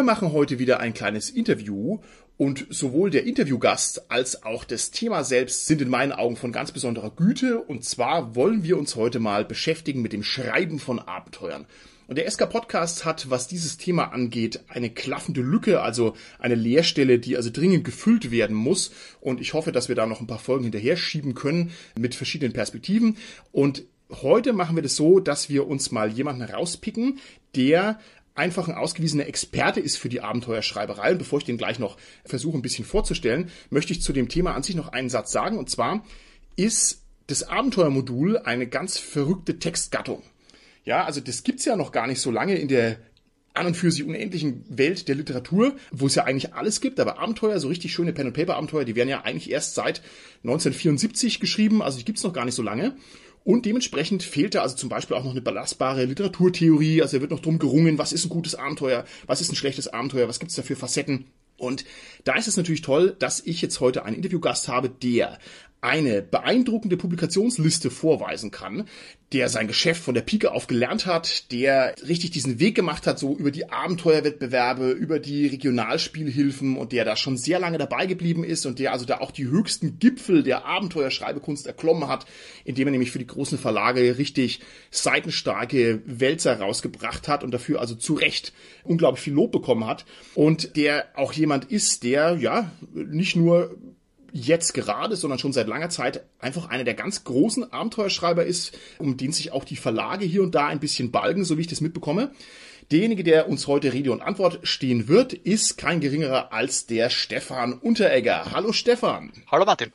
Wir machen heute wieder ein kleines Interview und sowohl der Interviewgast als auch das Thema selbst sind in meinen Augen von ganz besonderer Güte und zwar wollen wir uns heute mal beschäftigen mit dem Schreiben von Abenteuern. Und der SK Podcast hat, was dieses Thema angeht, eine klaffende Lücke, also eine Leerstelle, die also dringend gefüllt werden muss. Und ich hoffe, dass wir da noch ein paar Folgen hinterher schieben können mit verschiedenen Perspektiven. Und heute machen wir das so, dass wir uns mal jemanden rauspicken, der einfach ein ausgewiesener Experte ist für die Abenteuerschreiberei. Und bevor ich den gleich noch versuche, ein bisschen vorzustellen, möchte ich zu dem Thema an sich noch einen Satz sagen. Und zwar ist das Abenteuermodul eine ganz verrückte Textgattung. Ja, also das gibt's ja noch gar nicht so lange in der an und für sich unendlichen Welt der Literatur, wo es ja eigentlich alles gibt, aber Abenteuer, so richtig schöne Pen-and-Paper-Abenteuer, die werden ja eigentlich erst seit 1974 geschrieben, also die gibt's noch gar nicht so lange. Und dementsprechend fehlt da also zum Beispiel auch noch eine belastbare Literaturtheorie. Also er wird noch drum gerungen, was ist ein gutes Abenteuer, was ist ein schlechtes Abenteuer, was gibt's da für Facetten. Und da ist es natürlich toll, dass ich jetzt heute einen Interviewgast habe, der eine beeindruckende Publikationsliste vorweisen kann, der sein Geschäft von der Pike auf gelernt hat, der richtig diesen Weg gemacht hat, so über die Abenteuerwettbewerbe, über die Regionalspielhilfen und der da schon sehr lange dabei geblieben ist und der also da auch die höchsten Gipfel der Abenteuerschreibekunst erklommen hat, indem er nämlich für die großen Verlage richtig seitenstarke Wälzer rausgebracht hat und dafür also zu Recht unglaublich viel Lob bekommen hat. Und der auch jemand ist, der ja nicht nur jetzt gerade, sondern schon seit langer Zeit einfach einer der ganz großen Abenteuerschreiber ist, um den sich auch die Verlage hier und da ein bisschen balgen, so wie ich das mitbekomme. Derjenige, der uns heute Rede und Antwort stehen wird, ist kein geringerer als der Stefan Unteregger. Hallo Stefan. Hallo Martin.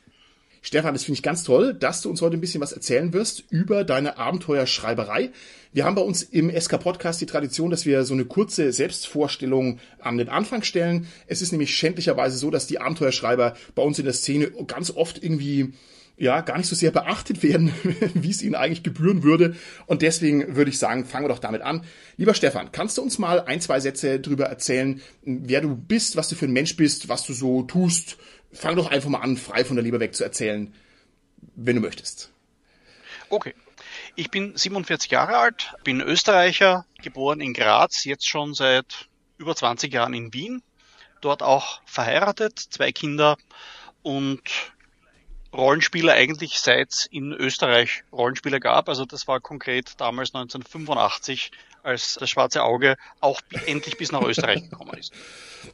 Stefan, das finde ich ganz toll, dass du uns heute ein bisschen was erzählen wirst über deine Abenteuerschreiberei. Wir haben bei uns im SK Podcast die Tradition, dass wir so eine kurze Selbstvorstellung an den Anfang stellen. Es ist nämlich schändlicherweise so, dass die Abenteuerschreiber bei uns in der Szene ganz oft irgendwie ja, gar nicht so sehr beachtet werden, wie es ihnen eigentlich gebühren würde. Und deswegen würde ich sagen, fangen wir doch damit an. Lieber Stefan, kannst du uns mal ein, zwei Sätze darüber erzählen, wer du bist, was du für ein Mensch bist, was du so tust? Fang doch einfach mal an, frei von der Leber weg zu erzählen, wenn du möchtest. Okay. Ich bin 47 Jahre alt, bin Österreicher, geboren in Graz, jetzt schon seit über 20 Jahren in Wien, dort auch verheiratet, zwei Kinder und Rollenspieler eigentlich seit es in Österreich Rollenspieler gab. Also das war konkret damals 1985, als das Schwarze Auge auch endlich bis nach Österreich gekommen ist.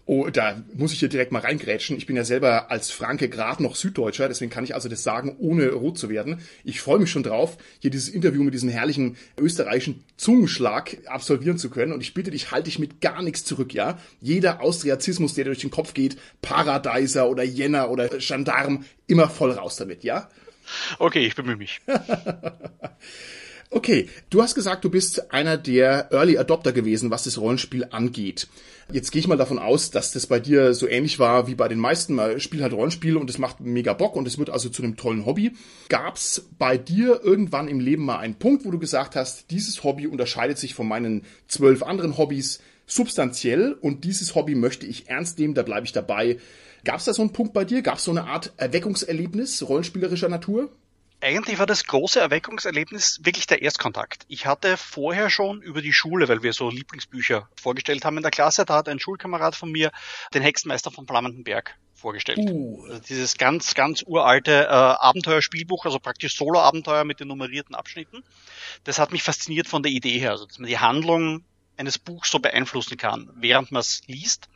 Oh, da muss ich hier direkt mal reingrätschen. Ich bin ja selber als Franke gerade noch Süddeutscher, deswegen kann ich also das sagen, ohne rot zu werden. Ich freue mich schon drauf, hier dieses Interview mit diesem herrlichen österreichischen Zungenschlag absolvieren zu können. Und ich bitte dich, halte dich mit gar nichts zurück, ja? Jeder Austriazismus, der dir durch den Kopf geht, Paradeiser oder Jenner oder Gendarm, immer voll raus damit, ja? Okay, ich bemühe mich. Okay, du hast gesagt, du bist einer der Early Adopter gewesen, was das Rollenspiel angeht. Jetzt gehe ich mal davon aus, dass das bei dir so ähnlich war wie bei den meisten. Man spielt halt Rollenspiel und es macht mega Bock und es wird also zu einem tollen Hobby. Gab's bei dir irgendwann im Leben mal einen Punkt, wo du gesagt hast, dieses Hobby unterscheidet sich von meinen zwölf anderen Hobbys substanziell und dieses Hobby möchte ich ernst nehmen, da bleibe ich dabei. Gab's da so einen Punkt bei dir? Gab's so eine Art Erweckungserlebnis rollenspielerischer Natur? Eigentlich war das große Erweckungserlebnis wirklich der Erstkontakt. Ich hatte vorher schon über die Schule, weil wir so Lieblingsbücher vorgestellt haben in der Klasse, da hat ein Schulkamerad von mir den Hexenmeister von Flammendenberg vorgestellt. Uh. Also dieses ganz, ganz uralte äh, Abenteuerspielbuch, also praktisch Solo-Abenteuer mit den nummerierten Abschnitten. Das hat mich fasziniert von der Idee her, also dass man die Handlung eines Buchs so beeinflussen kann, während man es liest.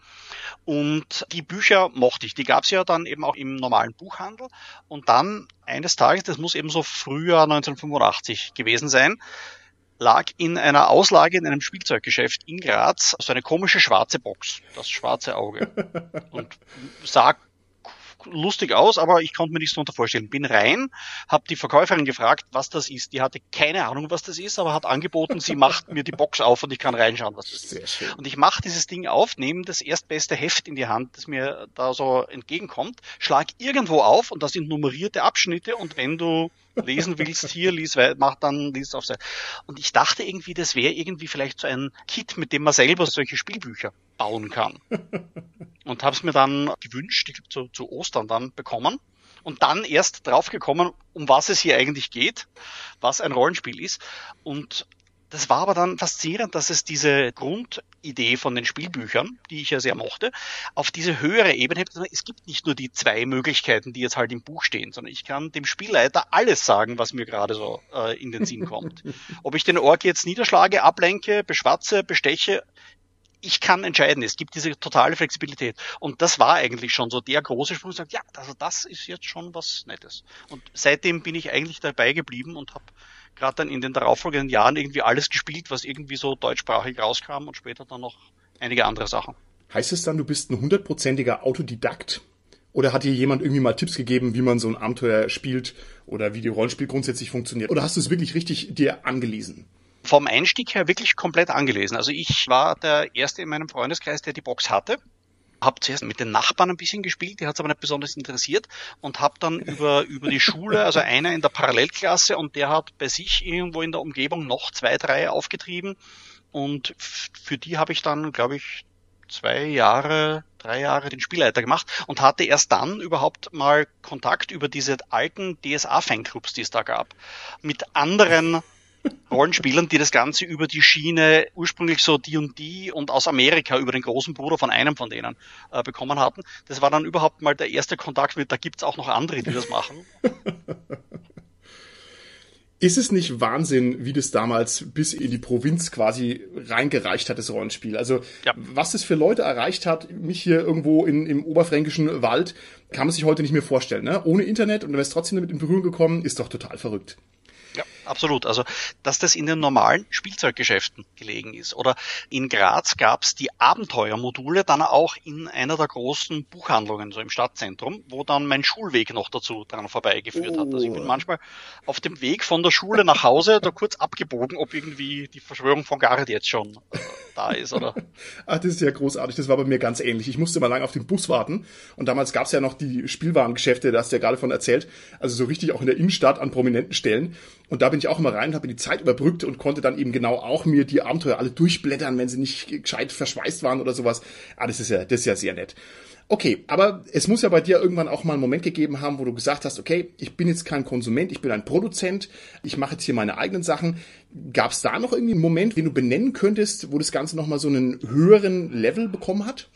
Und die Bücher mochte ich. Die gab es ja dann eben auch im normalen Buchhandel. Und dann eines Tages, das muss eben so Frühjahr 1985 gewesen sein, lag in einer Auslage in einem Spielzeuggeschäft in Graz so eine komische schwarze Box, das schwarze Auge. Und sah lustig aus, aber ich konnte mir nichts darunter vorstellen. Bin rein, habe die Verkäuferin gefragt, was das ist. Die hatte keine Ahnung, was das ist, aber hat angeboten, sie macht mir die Box auf und ich kann reinschauen, was das ist. Und ich mache dieses Ding auf, nehme das erstbeste Heft in die Hand, das mir da so entgegenkommt, schlag irgendwo auf und da sind nummerierte Abschnitte und wenn du lesen willst, hier, lies, mach dann, lies auf Seite. Und ich dachte irgendwie, das wäre irgendwie vielleicht so ein Kit, mit dem man selber solche Spielbücher bauen kann. Und habe es mir dann gewünscht, ich glaube zu, zu Ostern dann bekommen und dann erst draufgekommen, um was es hier eigentlich geht, was ein Rollenspiel ist. Und das war aber dann faszinierend, dass es diese Grundidee von den Spielbüchern, die ich ja sehr mochte, auf diese höhere Ebene hebt. Es gibt nicht nur die zwei Möglichkeiten, die jetzt halt im Buch stehen, sondern ich kann dem Spielleiter alles sagen, was mir gerade so äh, in den Sinn kommt. Ob ich den Ork jetzt niederschlage, ablenke, beschwatze, besteche, ich kann entscheiden. Es gibt diese totale Flexibilität. Und das war eigentlich schon so der große Sprung. Sagt, ja, also das ist jetzt schon was Nettes. Und seitdem bin ich eigentlich dabei geblieben und habe gerade dann in den darauffolgenden Jahren irgendwie alles gespielt, was irgendwie so deutschsprachig rauskam und später dann noch einige andere Sachen. Heißt es dann, du bist ein hundertprozentiger Autodidakt? Oder hat dir jemand irgendwie mal Tipps gegeben, wie man so ein Abenteuer spielt oder wie die Rollenspiel grundsätzlich funktioniert? Oder hast du es wirklich richtig dir angelesen? Vom Einstieg her wirklich komplett angelesen. Also ich war der Erste in meinem Freundeskreis, der die Box hatte habe zuerst mit den Nachbarn ein bisschen gespielt, die hat es aber nicht besonders interessiert und habe dann über über die Schule, also einer in der Parallelklasse und der hat bei sich irgendwo in der Umgebung noch zwei, drei aufgetrieben und für die habe ich dann, glaube ich, zwei Jahre, drei Jahre den Spielleiter gemacht und hatte erst dann überhaupt mal Kontakt über diese alten DSA-Fanclubs, die es da gab, mit anderen Rollenspielern, die das Ganze über die Schiene ursprünglich so die und die und aus Amerika über den großen Bruder von einem von denen äh, bekommen hatten. Das war dann überhaupt mal der erste Kontakt mit, da gibt's auch noch andere, die das machen. Ist es nicht Wahnsinn, wie das damals bis in die Provinz quasi reingereicht hat, das Rollenspiel? Also, ja. was das für Leute erreicht hat, mich hier irgendwo in, im oberfränkischen Wald, kann man sich heute nicht mehr vorstellen. Ne? Ohne Internet und du wärst trotzdem damit in Berührung gekommen, ist doch total verrückt. Ja, absolut. Also, dass das in den normalen Spielzeuggeschäften gelegen ist. Oder in Graz gab's die Abenteuermodule dann auch in einer der großen Buchhandlungen, so im Stadtzentrum, wo dann mein Schulweg noch dazu dran vorbeigeführt oh. hat. Also ich bin oh. manchmal auf dem Weg von der Schule nach Hause da kurz abgebogen, ob irgendwie die Verschwörung von Gareth jetzt schon äh, da ist, oder? Ach, das ist ja großartig. Das war bei mir ganz ähnlich. Ich musste mal lange auf den Bus warten. Und damals gab's ja noch die Spielwarengeschäfte, da hast du ja gerade von erzählt. Also so richtig auch in der Innenstadt an prominenten Stellen. Und da bin ich auch immer rein, habe die Zeit überbrückt und konnte dann eben genau auch mir die Abenteuer alle durchblättern, wenn sie nicht gescheit verschweißt waren oder sowas. Ah, das ist ja, das ist ja sehr nett. Okay, aber es muss ja bei dir irgendwann auch mal einen Moment gegeben haben, wo du gesagt hast, okay, ich bin jetzt kein Konsument, ich bin ein Produzent, ich mache jetzt hier meine eigenen Sachen. Gab es da noch irgendwie einen Moment, den du benennen könntest, wo das Ganze nochmal so einen höheren Level bekommen hat?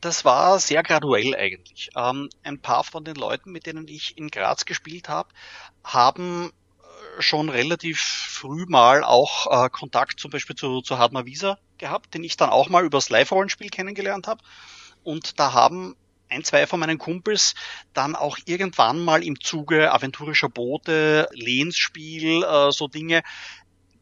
Das war sehr graduell eigentlich. Ähm, ein paar von den Leuten, mit denen ich in Graz gespielt habe, haben schon relativ früh mal auch äh, Kontakt zum Beispiel zu, zu Hardma Visa gehabt, den ich dann auch mal übers Live-Rollenspiel kennengelernt habe. Und da haben ein, zwei von meinen Kumpels dann auch irgendwann mal im Zuge aventurischer Boote, Lehnsspiel, äh, so Dinge,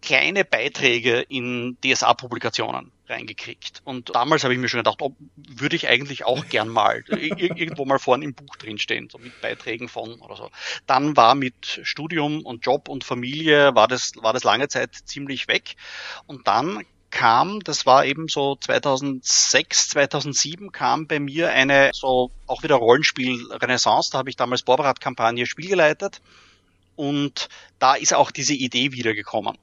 kleine Beiträge in DSA-Publikationen reingekriegt. Und damals habe ich mir schon gedacht, oh, würde ich eigentlich auch gern mal irgendwo mal vorne im Buch drinstehen, so mit Beiträgen von oder so. Dann war mit Studium und Job und Familie war das, war das lange Zeit ziemlich weg. Und dann kam, das war eben so 2006, 2007 kam bei mir eine so auch wieder Rollenspiel-Renaissance. Da habe ich damals Borberat-Kampagne Spiel geleitet. Und da ist auch diese Idee wiedergekommen.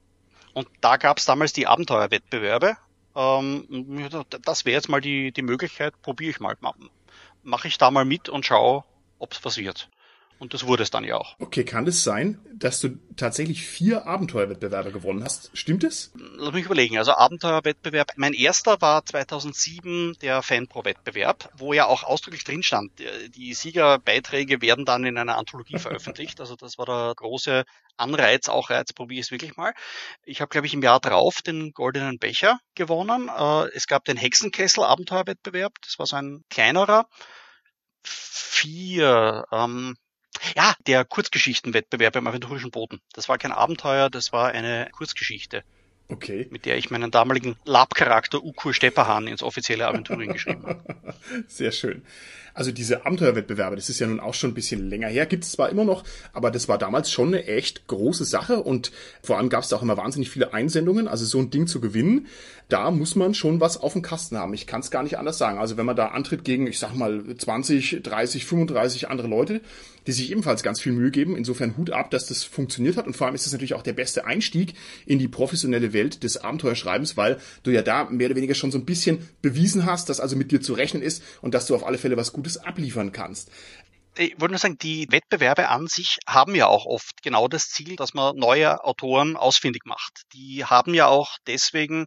Und da gab es damals die Abenteuerwettbewerbe ähm, das wäre jetzt mal die, die Möglichkeit, probiere ich mal. Mache ich da mal mit und schaue, ob es was. Und das wurde es dann ja auch. Okay, kann es sein, dass du tatsächlich vier Abenteuerwettbewerbe gewonnen hast? Stimmt es? Lass mich überlegen. Also Abenteuerwettbewerb. Mein erster war 2007 der Fanpro-Wettbewerb, wo ja auch ausdrücklich drin stand, die Siegerbeiträge werden dann in einer Anthologie veröffentlicht. Also das war der große Anreiz, auch jetzt probiere ich es wirklich mal. Ich habe, glaube ich, im Jahr drauf den Goldenen Becher gewonnen. Äh, es gab den Hexenkessel Abenteuerwettbewerb. Das war so ein kleinerer. Vier. Ähm, ja, der Kurzgeschichtenwettbewerb beim aventurischen Boden. Das war kein Abenteuer, das war eine Kurzgeschichte. Okay. Mit der ich meinen damaligen Lab-Charakter Ukur Stepperhahn ins offizielle Aventurien geschrieben habe. Sehr schön. Also diese Abenteuerwettbewerbe, das ist ja nun auch schon ein bisschen länger her, gibt es zwar immer noch, aber das war damals schon eine echt große Sache und vor allem gab es auch immer wahnsinnig viele Einsendungen. Also so ein Ding zu gewinnen, da muss man schon was auf dem Kasten haben. Ich kann es gar nicht anders sagen. Also wenn man da antritt gegen, ich sag mal, 20, 30, 35 andere Leute, die sich ebenfalls ganz viel Mühe geben. Insofern Hut ab, dass das funktioniert hat. Und vor allem ist es natürlich auch der beste Einstieg in die professionelle Welt des Abenteuerschreibens, weil du ja da mehr oder weniger schon so ein bisschen bewiesen hast, dass also mit dir zu rechnen ist und dass du auf alle Fälle was Gutes abliefern kannst ich wollte nur sagen, die Wettbewerbe an sich haben ja auch oft genau das Ziel, dass man neue Autoren ausfindig macht. Die haben ja auch deswegen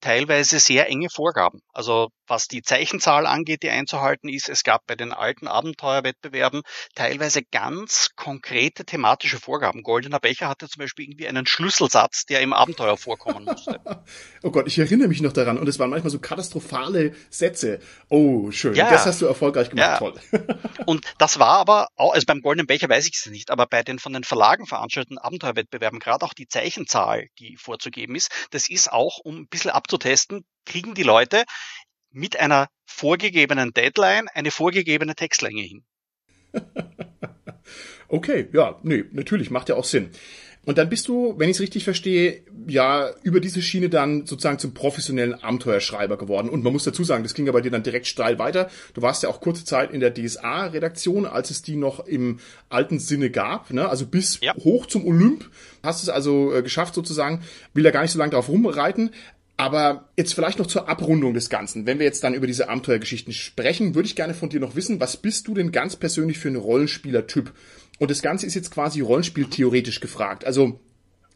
teilweise sehr enge Vorgaben. Also was die Zeichenzahl angeht, die einzuhalten ist, es gab bei den alten Abenteuerwettbewerben teilweise ganz konkrete thematische Vorgaben. Goldener Becher hatte zum Beispiel irgendwie einen Schlüsselsatz, der im Abenteuer vorkommen musste. oh Gott, ich erinnere mich noch daran. Und es waren manchmal so katastrophale Sätze. Oh, schön. Ja, das hast du erfolgreich gemacht. Ja. Toll. Und das war aber, auch, also beim Goldenen Becher weiß ich es nicht, aber bei den von den Verlagen veranstalteten Abenteuerwettbewerben, gerade auch die Zeichenzahl, die vorzugeben ist, das ist auch, um ein bisschen abzutesten, kriegen die Leute mit einer vorgegebenen Deadline eine vorgegebene Textlänge hin. okay, ja, nee, natürlich, macht ja auch Sinn. Und dann bist du, wenn ich es richtig verstehe, ja über diese Schiene dann sozusagen zum professionellen Abenteuerschreiber geworden. Und man muss dazu sagen, das ging ja bei dir dann direkt steil weiter. Du warst ja auch kurze Zeit in der DSA-Redaktion, als es die noch im alten Sinne gab, ne? also bis ja. hoch zum Olymp. Hast es also äh, geschafft sozusagen. Will da gar nicht so lange drauf rumreiten. Aber jetzt vielleicht noch zur Abrundung des Ganzen. Wenn wir jetzt dann über diese Abenteuergeschichten sprechen, würde ich gerne von dir noch wissen, was bist du denn ganz persönlich für ein Rollenspieler-Typ? Und das Ganze ist jetzt quasi rollenspieltheoretisch gefragt. Also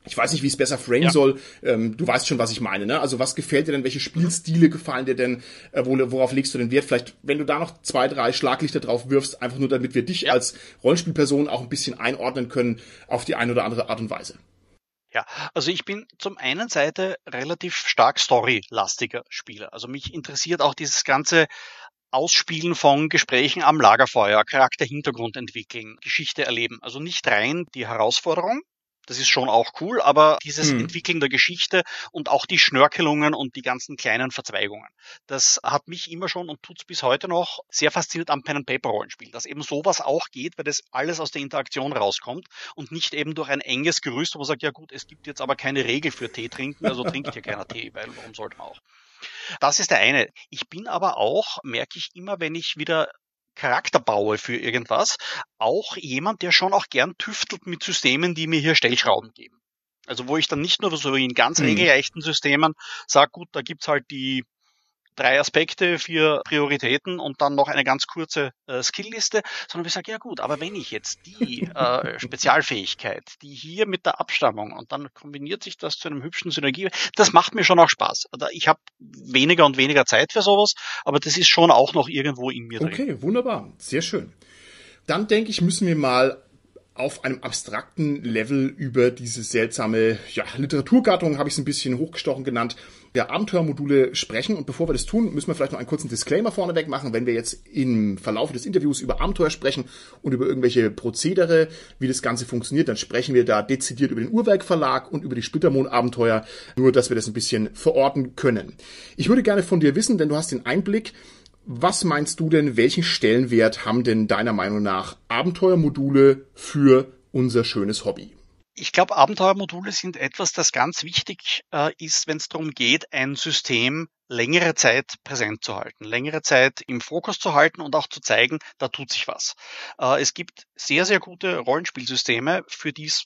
ich weiß nicht, wie ich es besser framen ja. soll. Ähm, du weißt schon, was ich meine. Ne? Also was gefällt dir denn? Welche Spielstile gefallen dir denn? Äh, worauf legst du den Wert? Vielleicht, wenn du da noch zwei, drei Schlaglichter drauf wirfst, einfach nur damit wir dich ja. als Rollenspielperson auch ein bisschen einordnen können auf die eine oder andere Art und Weise. Ja, also ich bin zum einen Seite relativ stark storylastiger Spieler. Also mich interessiert auch dieses ganze Ausspielen von Gesprächen am Lagerfeuer, Charakterhintergrund entwickeln, Geschichte erleben. Also nicht rein die Herausforderung, das ist schon auch cool, aber dieses hm. Entwickeln der Geschichte und auch die Schnörkelungen und die ganzen kleinen Verzweigungen, das hat mich immer schon und tut's bis heute noch sehr fasziniert am Pen and Paper Rollenspiel, dass eben sowas auch geht, weil das alles aus der Interaktion rauskommt und nicht eben durch ein enges Gerüst, wo man sagt, ja gut, es gibt jetzt aber keine Regel für Tee trinken, also trinkt hier keiner Tee, weil warum sollte man auch? Das ist der eine. Ich bin aber auch, merke ich immer, wenn ich wieder Charakter baue für irgendwas, auch jemand, der schon auch gern tüftelt mit Systemen, die mir hier Stellschrauben geben. Also wo ich dann nicht nur so in ganz mhm. regelrechten Systemen sage, gut, da gibt's halt die drei Aspekte, vier Prioritäten und dann noch eine ganz kurze äh, Skillliste, sondern wir sagen, ja gut, aber wenn ich jetzt die äh, Spezialfähigkeit, die hier mit der Abstammung und dann kombiniert sich das zu einem hübschen Synergie, das macht mir schon auch Spaß. Also ich habe weniger und weniger Zeit für sowas, aber das ist schon auch noch irgendwo in mir drin. Okay, wunderbar, sehr schön. Dann denke ich, müssen wir mal auf einem abstrakten Level über diese seltsame ja, Literaturgattung, habe ich es ein bisschen hochgestochen genannt, der Abenteuermodule sprechen. Und bevor wir das tun, müssen wir vielleicht noch einen kurzen Disclaimer vorneweg machen, wenn wir jetzt im Verlauf des Interviews über Abenteuer sprechen und über irgendwelche Prozedere, wie das Ganze funktioniert, dann sprechen wir da dezidiert über den Urwerk Verlag und über die Splittermond-Abenteuer, nur dass wir das ein bisschen verorten können. Ich würde gerne von dir wissen, denn du hast den Einblick, was meinst du denn, welchen Stellenwert haben denn deiner Meinung nach Abenteuermodule für unser schönes Hobby? Ich glaube, Abenteuermodule sind etwas, das ganz wichtig äh, ist, wenn es darum geht, ein System längere Zeit präsent zu halten, längere Zeit im Fokus zu halten und auch zu zeigen, da tut sich was. Äh, es gibt sehr, sehr gute Rollenspielsysteme, für die es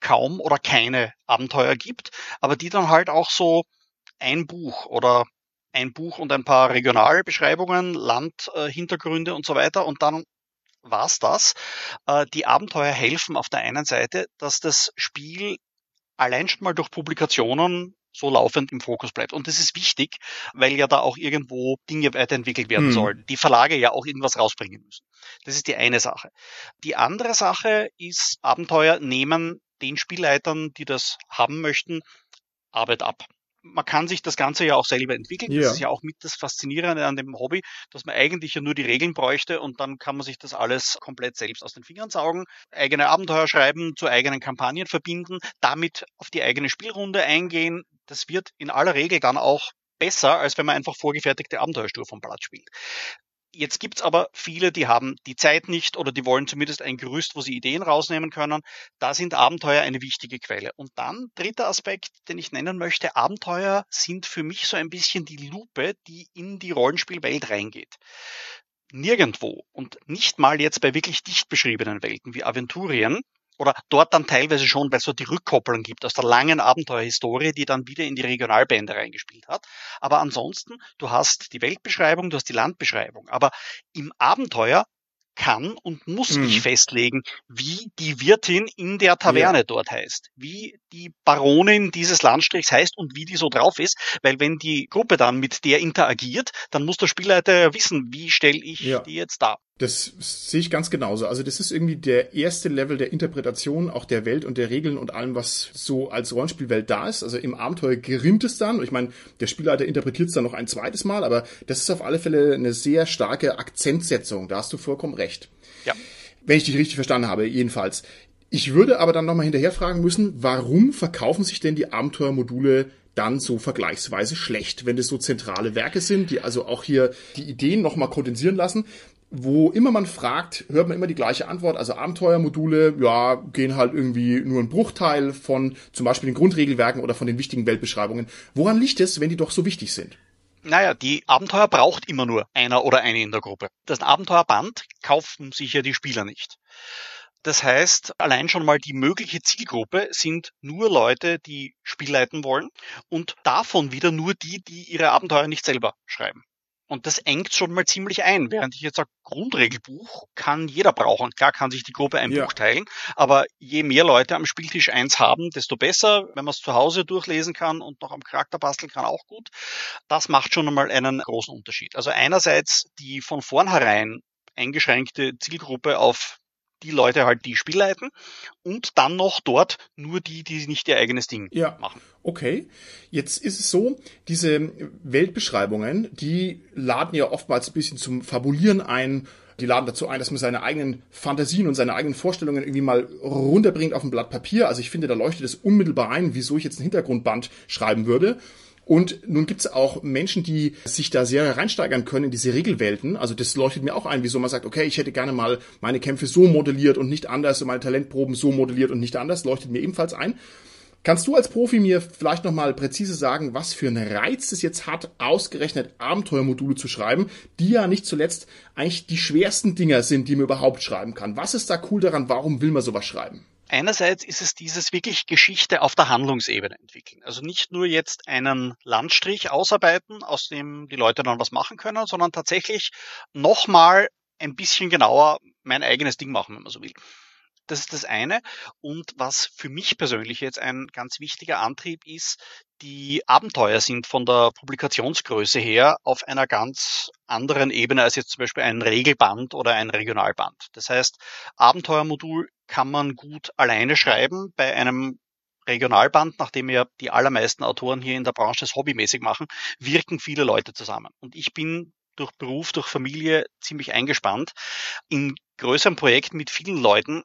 kaum oder keine Abenteuer gibt, aber die dann halt auch so ein Buch oder ein Buch und ein paar Regionalbeschreibungen, Landhintergründe äh, und so weiter und dann war's das. Äh, die Abenteuer helfen auf der einen Seite, dass das Spiel allein schon mal durch Publikationen so laufend im Fokus bleibt. Und das ist wichtig, weil ja da auch irgendwo Dinge weiterentwickelt werden hm. sollen. Die Verlage ja auch irgendwas rausbringen müssen. Das ist die eine Sache. Die andere Sache ist, Abenteuer nehmen den Spielleitern, die das haben möchten, Arbeit ab man kann sich das Ganze ja auch selber entwickeln. Ja. Das ist ja auch mit das Faszinierende an dem Hobby, dass man eigentlich ja nur die Regeln bräuchte und dann kann man sich das alles komplett selbst aus den Fingern saugen, eigene Abenteuer schreiben, zu eigenen Kampagnen verbinden, damit auf die eigene Spielrunde eingehen. Das wird in aller Regel dann auch besser, als wenn man einfach vorgefertigte Abenteuerstufe vom Blatt spielt. Jetzt gibt's aber viele, die haben die Zeit nicht oder die wollen zumindest ein Gerüst, wo sie Ideen rausnehmen können. Da sind Abenteuer eine wichtige Quelle. Und dann dritter Aspekt, den ich nennen möchte, Abenteuer sind für mich so ein bisschen die Lupe, die in die Rollenspielwelt reingeht. Nirgendwo und nicht mal jetzt bei wirklich dicht beschriebenen Welten wie Aventurien oder dort dann teilweise schon, weil es so die Rückkopplung gibt aus der langen Abenteuerhistorie, die dann wieder in die Regionalbände reingespielt hat. Aber ansonsten, du hast die Weltbeschreibung, du hast die Landbeschreibung. Aber im Abenteuer kann und muss mhm. ich festlegen, wie die Wirtin in der Taverne ja. dort heißt, wie die Baronin dieses Landstrichs heißt und wie die so drauf ist, weil wenn die Gruppe dann mit der interagiert, dann muss der Spielleiter ja wissen, wie stelle ich ja. die jetzt dar. Das sehe ich ganz genauso. Also das ist irgendwie der erste Level der Interpretation auch der Welt und der Regeln und allem, was so als Rollenspielwelt da ist. Also im Abenteuer gerinnt es dann. Und ich meine, der Spielleiter interpretiert es dann noch ein zweites Mal, aber das ist auf alle Fälle eine sehr starke Akzentsetzung. Da hast du vollkommen recht. Ja. Wenn ich dich richtig verstanden habe, jedenfalls. Ich würde aber dann nochmal hinterher fragen müssen, warum verkaufen sich denn die Abenteuermodule dann so vergleichsweise schlecht, wenn das so zentrale Werke sind, die also auch hier die Ideen nochmal kondensieren lassen wo immer man fragt, hört man immer die gleiche Antwort. Also Abenteuermodule, ja, gehen halt irgendwie nur ein Bruchteil von zum Beispiel den Grundregelwerken oder von den wichtigen Weltbeschreibungen. Woran liegt es, wenn die doch so wichtig sind? Naja, die Abenteuer braucht immer nur einer oder eine in der Gruppe. Das Abenteuerband kaufen sich ja die Spieler nicht. Das heißt, allein schon mal die mögliche Zielgruppe sind nur Leute, die Spiel leiten wollen und davon wieder nur die, die ihre Abenteuer nicht selber schreiben. Und das engt schon mal ziemlich ein. Während ich jetzt sage, Grundregelbuch kann jeder brauchen. Klar kann sich die Gruppe ein ja. Buch teilen, aber je mehr Leute am Spieltisch eins haben, desto besser. Wenn man es zu Hause durchlesen kann und noch am Charakter basteln kann, auch gut. Das macht schon einmal einen großen Unterschied. Also einerseits die von vornherein eingeschränkte Zielgruppe auf die Leute halt die Spiel leiten und dann noch dort nur die, die nicht ihr eigenes Ding ja. machen. Okay, jetzt ist es so, diese Weltbeschreibungen, die laden ja oftmals ein bisschen zum Fabulieren ein, die laden dazu ein, dass man seine eigenen Fantasien und seine eigenen Vorstellungen irgendwie mal runterbringt auf ein Blatt Papier. Also ich finde, da leuchtet es unmittelbar ein, wieso ich jetzt ein Hintergrundband schreiben würde. Und nun gibt es auch Menschen, die sich da sehr reinsteigern können in diese Regelwelten. Also das leuchtet mir auch ein, wieso man sagt, okay, ich hätte gerne mal meine Kämpfe so modelliert und nicht anders und meine Talentproben so modelliert und nicht anders, leuchtet mir ebenfalls ein. Kannst du als Profi mir vielleicht nochmal präzise sagen, was für einen Reiz es jetzt hat, ausgerechnet Abenteuermodule zu schreiben, die ja nicht zuletzt eigentlich die schwersten Dinger sind, die man überhaupt schreiben kann? Was ist da cool daran? Warum will man sowas schreiben? Einerseits ist es dieses wirklich Geschichte auf der Handlungsebene entwickeln. Also nicht nur jetzt einen Landstrich ausarbeiten, aus dem die Leute dann was machen können, sondern tatsächlich nochmal ein bisschen genauer mein eigenes Ding machen, wenn man so will. Das ist das eine. Und was für mich persönlich jetzt ein ganz wichtiger Antrieb ist, die Abenteuer sind von der Publikationsgröße her auf einer ganz anderen Ebene als jetzt zum Beispiel ein Regelband oder ein Regionalband. Das heißt, Abenteuermodul kann man gut alleine schreiben. Bei einem Regionalband, nachdem ja die allermeisten Autoren hier in der Branche es hobbymäßig machen, wirken viele Leute zusammen. Und ich bin durch Beruf, durch Familie ziemlich eingespannt. In größeren Projekten mit vielen Leuten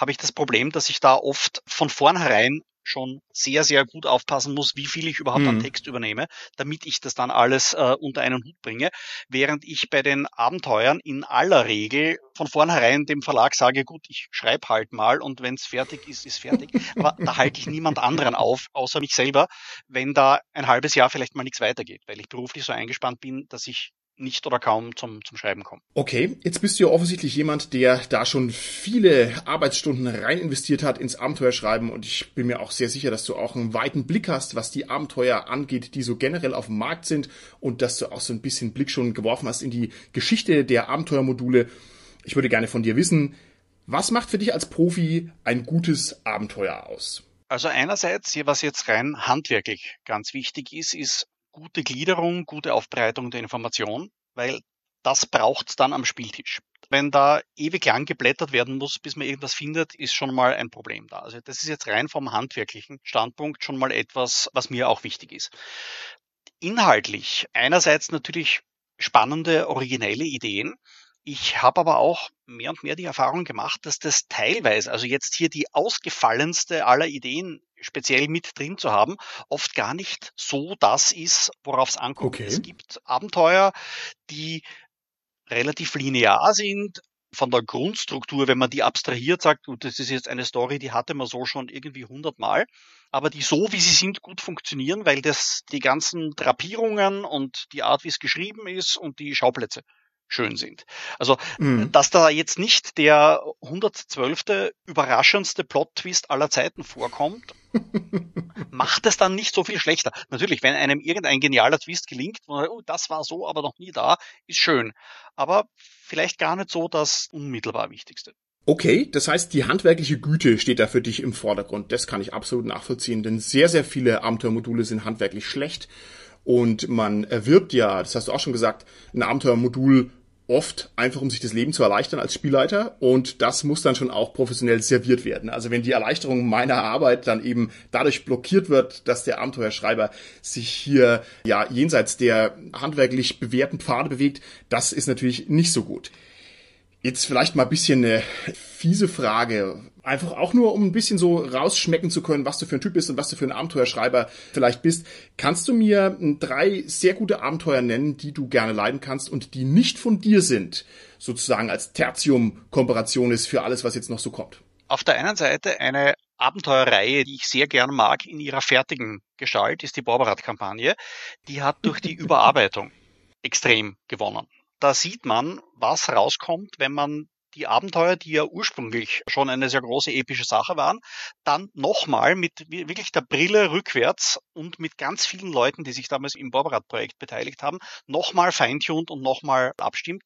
habe ich das Problem, dass ich da oft von vornherein schon sehr, sehr gut aufpassen muss, wie viel ich überhaupt mhm. an Text übernehme, damit ich das dann alles äh, unter einen Hut bringe. Während ich bei den Abenteuern in aller Regel von vornherein dem Verlag sage, gut, ich schreibe halt mal und wenn es fertig ist, ist fertig. Aber da halte ich niemand anderen auf, außer mich selber, wenn da ein halbes Jahr vielleicht mal nichts weitergeht, weil ich beruflich so eingespannt bin, dass ich nicht oder kaum zum, zum Schreiben kommen. Okay, jetzt bist du ja offensichtlich jemand, der da schon viele Arbeitsstunden rein investiert hat ins Abenteuerschreiben und ich bin mir auch sehr sicher, dass du auch einen weiten Blick hast, was die Abenteuer angeht, die so generell auf dem Markt sind und dass du auch so ein bisschen Blick schon geworfen hast in die Geschichte der Abenteuermodule. Ich würde gerne von dir wissen, was macht für dich als Profi ein gutes Abenteuer aus? Also einerseits, was jetzt rein handwerklich ganz wichtig ist, ist gute Gliederung, gute Aufbereitung der Information, weil das braucht's dann am Spieltisch. Wenn da ewig lang geblättert werden muss, bis man irgendwas findet, ist schon mal ein Problem da. Also das ist jetzt rein vom handwerklichen Standpunkt schon mal etwas, was mir auch wichtig ist. Inhaltlich einerseits natürlich spannende, originelle Ideen, ich habe aber auch mehr und mehr die Erfahrung gemacht, dass das teilweise, also jetzt hier die ausgefallenste aller Ideen speziell mit drin zu haben, oft gar nicht so das ist, worauf es ankommt. Okay. Es gibt Abenteuer, die relativ linear sind, von der Grundstruktur, wenn man die abstrahiert, sagt, gut, das ist jetzt eine Story, die hatte man so schon irgendwie hundertmal, aber die so, wie sie sind, gut funktionieren, weil das die ganzen Drapierungen und die Art, wie es geschrieben ist und die Schauplätze schön sind. Also, mhm. dass da jetzt nicht der 112. überraschendste Plot-Twist aller Zeiten vorkommt, macht es dann nicht so viel schlechter. Natürlich, wenn einem irgendein genialer Twist gelingt, oh, das war so, aber noch nie da, ist schön. Aber vielleicht gar nicht so das unmittelbar Wichtigste. Okay, das heißt, die handwerkliche Güte steht da für dich im Vordergrund. Das kann ich absolut nachvollziehen, denn sehr, sehr viele Abenteuermodule sind handwerklich schlecht. Und man erwirbt ja, das hast du auch schon gesagt, ein Abenteuermodul oft einfach, um sich das Leben zu erleichtern als Spielleiter. Und das muss dann schon auch professionell serviert werden. Also wenn die Erleichterung meiner Arbeit dann eben dadurch blockiert wird, dass der Abenteuerschreiber sich hier ja jenseits der handwerklich bewährten Pfade bewegt, das ist natürlich nicht so gut. Jetzt vielleicht mal ein bisschen eine fiese Frage. Einfach auch nur, um ein bisschen so rausschmecken zu können, was du für ein Typ bist und was du für ein Abenteuerschreiber vielleicht bist. Kannst du mir drei sehr gute Abenteuer nennen, die du gerne leiden kannst und die nicht von dir sind? Sozusagen als Tertium-Komparation ist für alles, was jetzt noch so kommt. Auf der einen Seite eine Abenteuerreihe, die ich sehr gern mag in ihrer fertigen Gestalt, ist die Borberat-Kampagne. Die hat durch die Überarbeitung extrem gewonnen da sieht man, was rauskommt, wenn man die Abenteuer, die ja ursprünglich schon eine sehr große epische Sache waren, dann nochmal mit wirklich der Brille rückwärts und mit ganz vielen Leuten, die sich damals im Borberat-Projekt beteiligt haben, nochmal feintuned und nochmal abstimmt.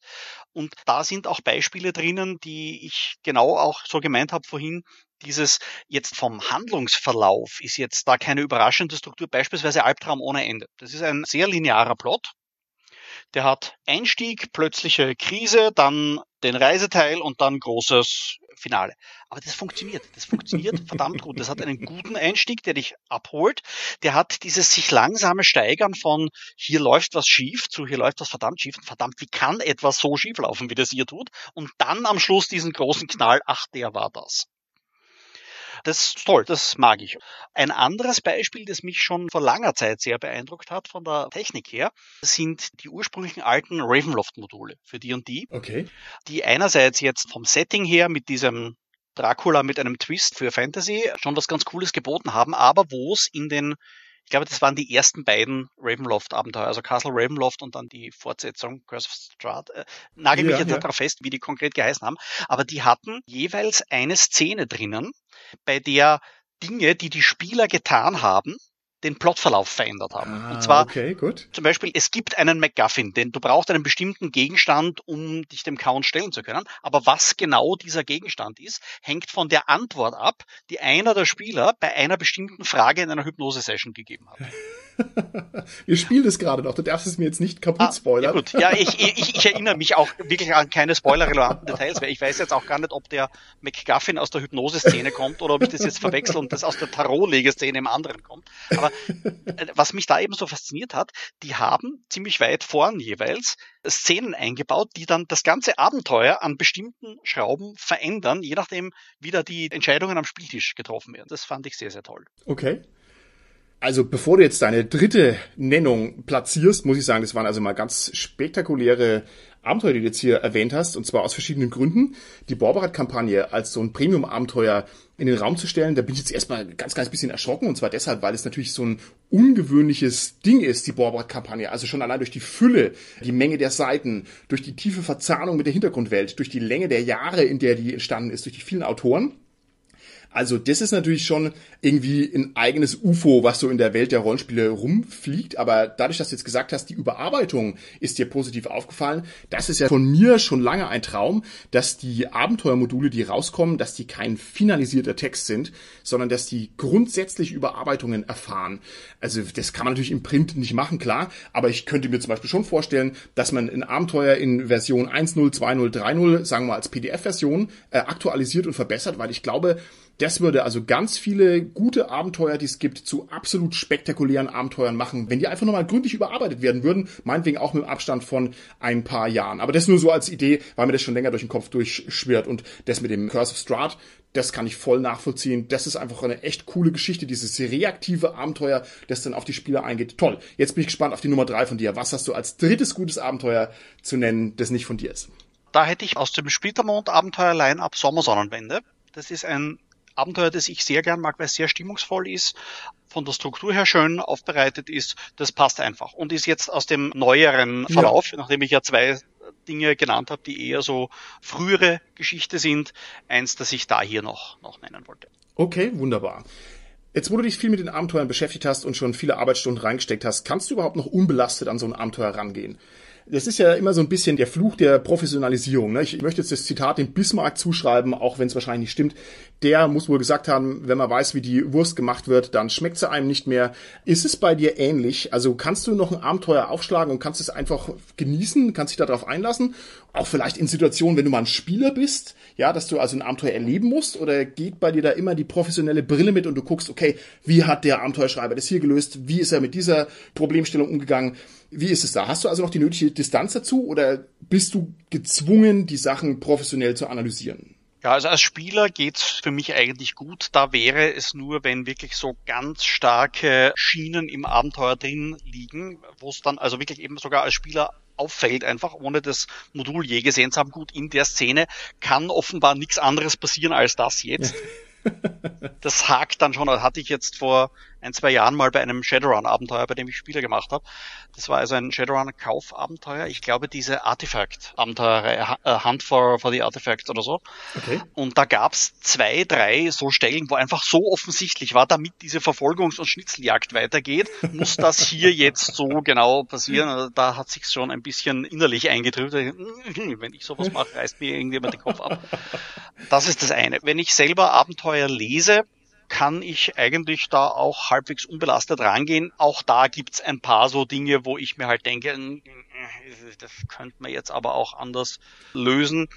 Und da sind auch Beispiele drinnen, die ich genau auch so gemeint habe vorhin, dieses jetzt vom Handlungsverlauf ist jetzt da keine überraschende Struktur, beispielsweise Albtraum ohne Ende. Das ist ein sehr linearer Plot, der hat Einstieg, plötzliche Krise, dann den Reiseteil und dann großes Finale. Aber das funktioniert. Das funktioniert verdammt gut. Das hat einen guten Einstieg, der dich abholt. Der hat dieses sich langsame Steigern von hier läuft was schief zu hier läuft was verdammt schief. Verdammt, wie kann etwas so schief laufen, wie das hier tut? Und dann am Schluss diesen großen Knall. Ach, der war das. Das ist toll, das mag ich. Ein anderes Beispiel, das mich schon vor langer Zeit sehr beeindruckt hat von der Technik her, sind die ursprünglichen alten Ravenloft-Module für D&D. Okay. Die einerseits jetzt vom Setting her mit diesem Dracula mit einem Twist für Fantasy schon was ganz Cooles geboten haben, aber wo es in den ich glaube, das waren die ersten beiden Ravenloft-Abenteuer, also Castle Ravenloft und dann die Fortsetzung Curse of Strahd. Äh, nagel mich ja, jetzt ja. darauf fest, wie die konkret geheißen haben, aber die hatten jeweils eine Szene drinnen, bei der Dinge, die die Spieler getan haben, den Plotverlauf verändert haben. Ah, und zwar okay, zum Beispiel, es gibt einen MacGuffin, denn du brauchst einen bestimmten Gegenstand, um dich dem Count stellen zu können. Aber was genau dieser Gegenstand ist, hängt von der Antwort ab, die einer der Spieler bei einer bestimmten Frage in einer Hypnose-Session gegeben hat. Wir spielen das gerade noch. Du darfst es mir jetzt nicht kaputt ah, spoilern. Ja, gut. ja ich, ich, ich erinnere mich auch wirklich an keine spoilerrelevanten Details, weil ich weiß jetzt auch gar nicht, ob der McGuffin aus der Hypnose-Szene kommt oder ob ich das jetzt verwechsel und das aus der Tarot-Legeszene im anderen kommt. Aber äh, was mich da eben so fasziniert hat, die haben ziemlich weit vorn jeweils Szenen eingebaut, die dann das ganze Abenteuer an bestimmten Schrauben verändern, je nachdem, wie da die Entscheidungen am Spieltisch getroffen werden. Das fand ich sehr, sehr toll. Okay. Also bevor du jetzt deine dritte Nennung platzierst, muss ich sagen, das waren also mal ganz spektakuläre Abenteuer, die du jetzt hier erwähnt hast, und zwar aus verschiedenen Gründen. Die Borberat-Kampagne als so ein Premium-Abenteuer in den Raum zu stellen, da bin ich jetzt erstmal ganz, ganz bisschen erschrocken, und zwar deshalb, weil es natürlich so ein ungewöhnliches Ding ist, die Borberat-Kampagne. Also schon allein durch die Fülle, die Menge der Seiten, durch die tiefe Verzahnung mit der Hintergrundwelt, durch die Länge der Jahre, in der die entstanden ist, durch die vielen Autoren. Also das ist natürlich schon irgendwie ein eigenes UFO, was so in der Welt der Rollenspiele rumfliegt. Aber dadurch, dass du jetzt gesagt hast, die Überarbeitung ist dir positiv aufgefallen, das ist ja von mir schon lange ein Traum, dass die Abenteuermodule, die rauskommen, dass die kein finalisierter Text sind, sondern dass die grundsätzlich Überarbeitungen erfahren. Also das kann man natürlich im Print nicht machen, klar. Aber ich könnte mir zum Beispiel schon vorstellen, dass man ein Abenteuer in Version 1.0, 2.0, 3.0, sagen wir als PDF-Version, äh, aktualisiert und verbessert, weil ich glaube, Das würde also ganz viele gute Abenteuer, die es gibt, zu absolut spektakulären Abenteuern machen, wenn die einfach nochmal gründlich überarbeitet werden würden, meinetwegen auch mit dem Abstand von ein paar Jahren. Aber das nur so als Idee, weil mir das schon länger durch den Kopf durchschwirrt und das mit dem Curse of Strahd, das kann ich voll nachvollziehen. Das ist einfach eine echt coole Geschichte, dieses reaktive Abenteuer, das dann auf die Spieler eingeht. Toll. Jetzt bin ich gespannt auf die Nummer drei von dir. Was hast du als drittes gutes Abenteuer zu nennen, das nicht von dir ist? Da hätte ich aus dem Splittermond Abenteuer Line-Up Sommersonnenwende. Das ist ein Abenteuer, das ich sehr gern mag, weil es sehr stimmungsvoll ist, von der Struktur her schön aufbereitet ist. Das passt einfach und ist jetzt aus dem neueren Verlauf, ja. nachdem ich ja zwei Dinge genannt habe, die eher so frühere Geschichte sind, eins, das ich da hier noch, noch nennen wollte. Okay, wunderbar. Jetzt, wo du dich viel mit den Abenteuern beschäftigt hast und schon viele Arbeitsstunden reingesteckt hast, kannst du überhaupt noch unbelastet an so ein Abenteuer rangehen? Das ist ja immer so ein bisschen der Fluch der Professionalisierung. Ne? Ich möchte jetzt das Zitat dem Bismarck zuschreiben, auch wenn es wahrscheinlich nicht stimmt. Der muss wohl gesagt haben, wenn man weiß, wie die Wurst gemacht wird, dann schmeckt sie einem nicht mehr. Ist es bei dir ähnlich? Also kannst du noch ein Abenteuer aufschlagen und kannst es einfach genießen, kannst dich darauf einlassen? Auch vielleicht in Situationen, wenn du mal ein Spieler bist, ja, dass du also ein Abenteuer erleben musst? Oder geht bei dir da immer die professionelle Brille mit und du guckst, okay, wie hat der Abenteuerschreiber das hier gelöst? Wie ist er mit dieser Problemstellung umgegangen? Wie ist es da? Hast du also noch die nötige Distanz dazu oder bist du gezwungen, die Sachen professionell zu analysieren? Ja, also als Spieler geht's für mich eigentlich gut. Da wäre es nur, wenn wirklich so ganz starke Schienen im Abenteuer drin liegen, wo es dann also wirklich eben sogar als Spieler auffällt, einfach ohne das Modul je gesehen zu haben. Gut, in der Szene kann offenbar nichts anderes passieren als das jetzt. das hakt dann schon. Das hatte ich jetzt vor ein, zwei Jahren mal bei einem Shadowrun-Abenteuer, bei dem ich Spieler gemacht habe. Das war also ein Shadowrun-Kaufabenteuer. Ich glaube, diese Artifact-Abenteuer, Hunt for, for the Artifacts oder so. Okay. Und da gab's zwei, drei so Stellen, wo einfach so offensichtlich war, damit diese Verfolgungs- und Schnitzeljagd weitergeht, muss das hier jetzt so genau passieren. Also da hat sich's schon ein bisschen innerlich eingetrübt. Wenn ich sowas mache, reißt mir irgendjemand den Kopf ab. Das ist das eine. Wenn ich selber Abenteuer lese, kann ich eigentlich da auch halbwegs unbelastet rangehen. Auch da gibt's ein paar so Dinge, wo ich mir halt denke, äh, das könnte man jetzt aber auch anders lösen.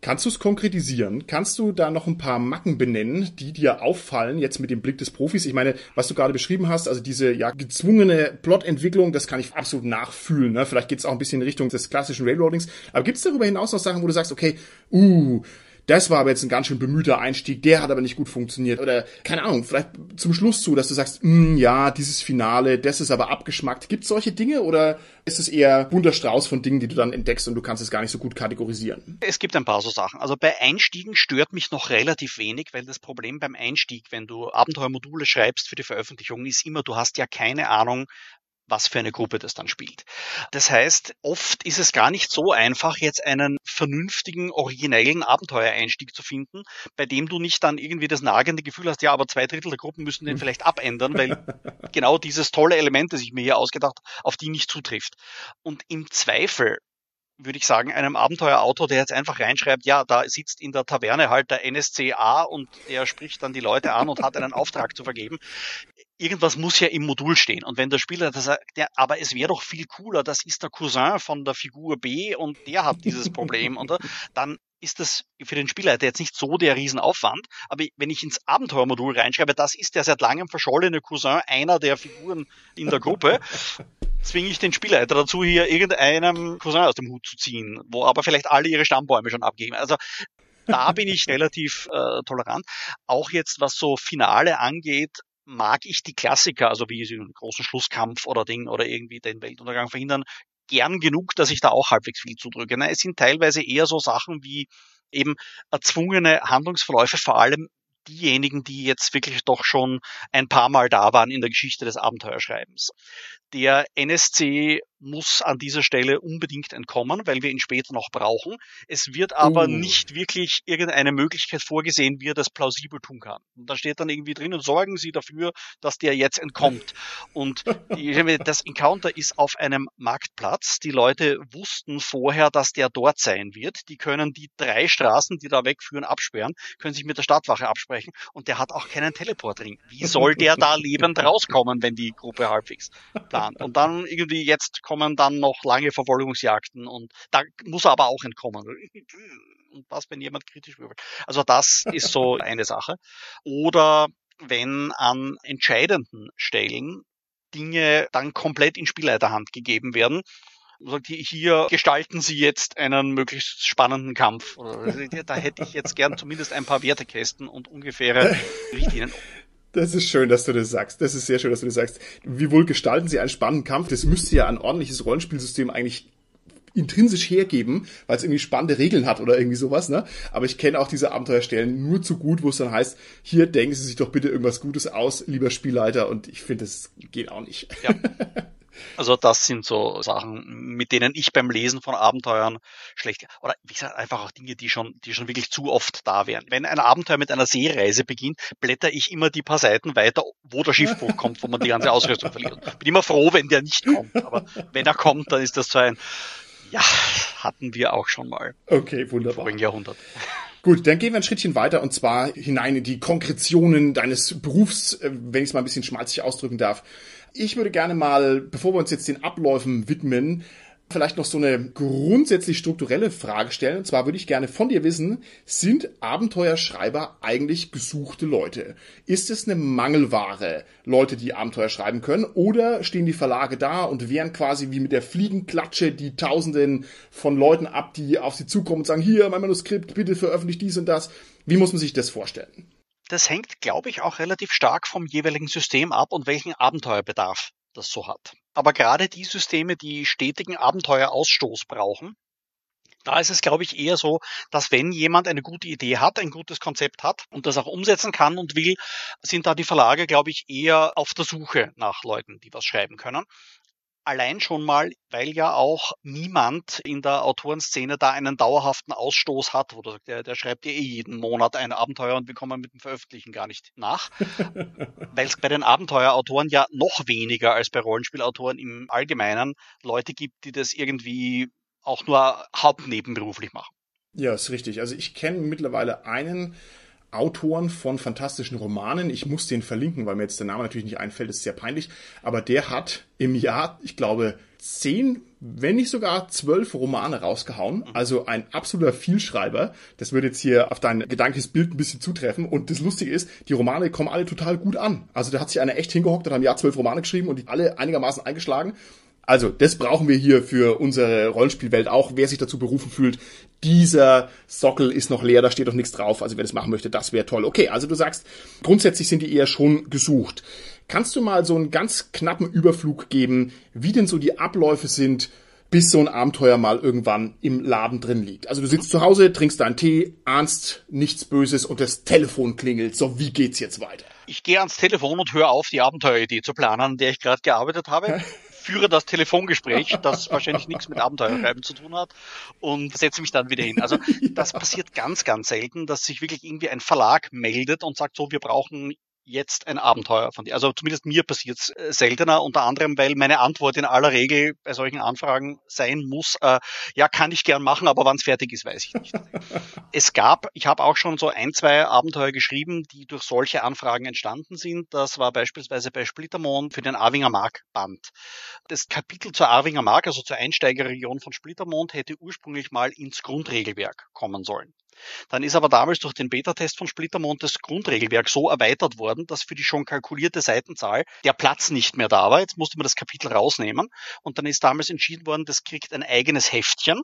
Kannst du es konkretisieren? Kannst du da noch ein paar Macken benennen, die dir auffallen, jetzt mit dem Blick des Profis? Ich meine, was du gerade beschrieben hast, also diese ja gezwungene Plotentwicklung, das kann ich absolut nachfühlen. Ne? Vielleicht geht's auch ein bisschen in Richtung des klassischen Railroadings. Aber gibt's darüber hinaus noch Sachen, wo du sagst, okay, uh, das war aber jetzt ein ganz schön bemühter Einstieg, der hat aber nicht gut funktioniert. Oder, keine Ahnung, vielleicht zum Schluss zu, dass du sagst, mm, ja, dieses Finale, das ist aber abgeschmackt. Gibt es solche Dinge oder ist es eher bunter Strauß von Dingen, die du dann entdeckst und du kannst es gar nicht so gut kategorisieren? Es gibt ein paar so Sachen. Also bei Einstiegen stört mich noch relativ wenig, weil das Problem beim Einstieg, wenn du Abenteuermodule schreibst für die Veröffentlichung, ist immer, du hast ja keine Ahnung, was für eine Gruppe das dann spielt. Das heißt, oft ist es gar nicht so einfach, jetzt einen vernünftigen, originellen Abenteuereinstieg zu finden, bei dem du nicht dann irgendwie das nagende Gefühl hast, ja, aber zwei Drittel der Gruppen müssen den hm. vielleicht abändern, weil genau dieses tolle Element, das ich mir hier ausgedacht, auf die nicht zutrifft. Und im Zweifel würde ich sagen, einem Abenteuerautor, der jetzt einfach reinschreibt, ja, da sitzt in der Taverne halt der NSCA und der spricht dann die Leute an und hat einen Auftrag zu vergeben irgendwas muss ja im Modul stehen. Und wenn der Spieler das sagt, ja, aber es wäre doch viel cooler, das ist der Cousin von der Figur B und der hat dieses Problem, und dann ist das für den Spielleiter jetzt nicht so der Riesenaufwand. Aber wenn ich ins Abenteuermodul reinschreibe, das ist der seit langem verschollene Cousin einer der Figuren in der Gruppe, zwinge ich den Spielleiter dazu, hier irgendeinem Cousin aus dem Hut zu ziehen, wo aber vielleicht alle ihre Stammbäume schon abgeben. Also da bin ich relativ äh, tolerant. Auch jetzt, was so Finale angeht, mag ich die Klassiker, also wie einen großen Schlusskampf oder Ding oder irgendwie den Weltuntergang verhindern, gern genug, dass ich da auch halbwegs viel zudrücke. Na, es sind teilweise eher so Sachen wie eben erzwungene Handlungsverläufe, vor allem diejenigen, die jetzt wirklich doch schon ein paar Mal da waren in der Geschichte des Abenteuerschreibens. Der NSC muss an dieser Stelle unbedingt entkommen, weil wir ihn später noch brauchen. Es wird aber uh. nicht wirklich irgendeine Möglichkeit vorgesehen, wie er das plausibel tun kann. Und da steht dann irgendwie drinnen, sorgen Sie dafür, dass der jetzt entkommt. Und das Encounter ist auf einem Marktplatz. Die Leute wussten vorher, dass der dort sein wird. Die können die drei Straßen, die da wegführen, absperren, können sich mit der Stadtwache absprechen. Und der hat auch keinen Teleportring. Wie soll der da lebend rauskommen, wenn die Gruppe halbwegs plant? Und dann irgendwie jetzt kommen dann noch lange Verfolgungsjagden und da muss er aber auch entkommen. Und was, wenn jemand kritisch würfelt? Also das ist so eine Sache. Oder wenn an entscheidenden Stellen Dinge dann komplett in Spielleiterhand gegeben werden. Sagt, hier gestalten Sie jetzt einen möglichst spannenden Kampf. Da hätte ich jetzt gern zumindest ein paar Wertekästen und ungefähre Richtlinien. Das ist schön, dass du das sagst. Das ist sehr schön, dass du das sagst. Wie wohl gestalten Sie einen spannenden Kampf? Das müsste ja ein ordentliches Rollenspielsystem eigentlich intrinsisch hergeben, weil es irgendwie spannende Regeln hat oder irgendwie sowas, ne? Aber ich kenne auch diese Abenteuerstellen nur zu gut, wo es dann heißt, hier denken Sie sich doch bitte irgendwas Gutes aus, lieber Spielleiter, und ich finde, das geht auch nicht. Ja. Also das sind so Sachen, mit denen ich beim Lesen von Abenteuern schlecht oder wie gesagt einfach auch Dinge, die schon, die schon wirklich zu oft da wären. Wenn ein Abenteuer mit einer Seereise beginnt, blätter ich immer die paar Seiten weiter, wo der Schiffbruch kommt, wo man die ganze Ausrüstung verliert. Bin immer froh, wenn der nicht kommt, aber wenn er kommt, dann ist das so ein ja, hatten wir auch schon mal. Okay, wunderbar. Im vorigen Jahrhundert. Gut, dann gehen wir ein Schrittchen weiter und zwar hinein in die Konkretionen deines Berufs, äh, wenn ich es mal ein bisschen schmalzig ausdrücken darf. Ich würde gerne mal, bevor wir uns jetzt den Abläufen widmen, vielleicht noch so eine grundsätzlich strukturelle Frage stellen. Und zwar würde ich gerne von dir wissen, sind Abenteuerschreiber eigentlich gesuchte Leute? Ist es eine Mangelware, Leute, die Abenteuer schreiben können? Oder stehen die Verlage da und wehren quasi wie mit der Fliegenklatsche die Tausenden von Leuten ab, die auf sie zukommen und sagen, hier, mein Manuskript, bitte veröffentlich dies und das. Wie muss man sich das vorstellen? Das hängt, glaube ich, auch relativ stark vom jeweiligen System ab und welchen Abenteuerbedarf das so hat. Aber gerade die Systeme, die stetigen Abenteuerausstoß brauchen, da ist es, glaube ich, eher so, dass wenn jemand eine gute Idee hat, ein gutes Konzept hat und das auch umsetzen kann und will, sind da die Verlage, glaube ich, eher auf der Suche nach Leuten, die was schreiben können. Allein schon mal, weil ja auch niemand in der Autorenszene da einen dauerhaften Ausstoß hat, wo der, der, der schreibt ja eh jeden Monat ein Abenteuer und wir kommen mit dem Veröffentlichen gar nicht nach. weil es bei den Abenteuerautoren ja noch weniger als bei Rollenspielautoren im Allgemeinen Leute gibt, die das irgendwie auch nur hauptnebenberuflich machen. Ja, ist richtig. Also ich kenne mittlerweile einen Autoren von fantastischen Romanen. Ich muss den verlinken, weil mir jetzt der Name natürlich nicht einfällt, ist sehr peinlich. Aber der hat im Jahr, ich glaube, zehn, wenn nicht sogar zwölf Romane rausgehauen. Also ein absoluter Vielschreiber. Das würde jetzt hier auf dein gedankliches ein bisschen zutreffen. Und das Lustige ist, die Romane kommen alle total gut an. Also da hat sich einer echt hingehockt und hat im Jahr zwölf Romane geschrieben und die alle einigermaßen eingeschlagen. Also, das brauchen wir hier für unsere Rollenspielwelt auch. Wer sich dazu berufen fühlt, dieser Sockel ist noch leer, da steht doch nichts drauf. Also, wer das machen möchte, das wäre toll. Okay, also du sagst, grundsätzlich sind die eher schon gesucht. Kannst du mal so einen ganz knappen Überflug geben, wie denn so die Abläufe sind, bis so ein Abenteuer mal irgendwann im Laden drin liegt. Also du sitzt zu Hause, trinkst deinen Tee, ahnst nichts Böses und das Telefon klingelt. So, wie geht's jetzt weiter? Ich gehe ans Telefon und höre auf, die Abenteueridee zu planen, an der ich gerade gearbeitet habe. führe das Telefongespräch, das wahrscheinlich nichts mit Abenteuerschreiben zu tun hat und setze mich dann wieder hin. Also das passiert ganz, ganz selten, dass sich wirklich irgendwie ein Verlag meldet und sagt so, wir brauchen jetzt ein Abenteuer von dir. Also zumindest mir passiert es äh, seltener, unter anderem, weil meine Antwort in aller Regel bei solchen Anfragen sein muss, äh, ja, kann ich gern machen, aber wann es fertig ist, weiß ich nicht. es gab, ich habe auch schon so ein, zwei Abenteuer geschrieben, die durch solche Anfragen entstanden sind. Das war beispielsweise bei Splittermond für den Arwinger Mark Band. Das Kapitel zur Arwinger Mark, also zur Einsteigerregion von Splittermond, hätte ursprünglich mal ins Grundregelwerk kommen sollen. Dann ist aber damals durch den Beta-Test von Splittermond das Grundregelwerk so erweitert worden, dass für die schon kalkulierte Seitenzahl der Platz nicht mehr da war. Jetzt musste man das Kapitel rausnehmen und dann ist damals entschieden worden, das kriegt ein eigenes Heftchen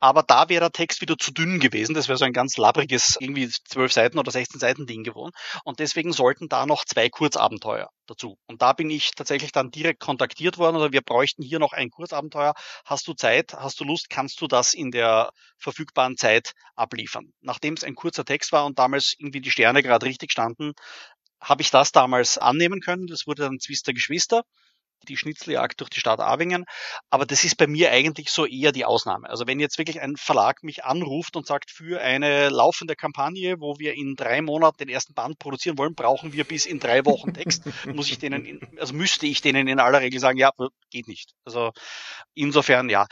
aber da wäre der Text wieder zu dünn gewesen. Das wäre so ein ganz labbriges, irgendwie zwölf Seiten oder 16 Seiten Ding geworden. Und deswegen sollten da noch zwei Kurzabenteuer dazu. Und da bin ich tatsächlich dann direkt kontaktiert worden oder wir bräuchten hier noch ein Kurzabenteuer. Hast du Zeit? Hast du Lust? Kannst du das in der verfügbaren Zeit abliefern? Nachdem es ein kurzer Text war und damals irgendwie die Sterne gerade richtig standen, habe ich das damals annehmen können. Das wurde dann Zwister Geschwister die Schnitzeljagd durch die Stadt Avingen. Aber das ist bei mir eigentlich so eher die Ausnahme. Also wenn jetzt wirklich ein Verlag mich anruft und sagt, für eine laufende Kampagne, wo wir in drei Monaten den ersten Band produzieren wollen, brauchen wir bis in drei Wochen Text, muss ich denen, in, also müsste ich denen in aller Regel sagen, ja, geht nicht. Also insofern ja.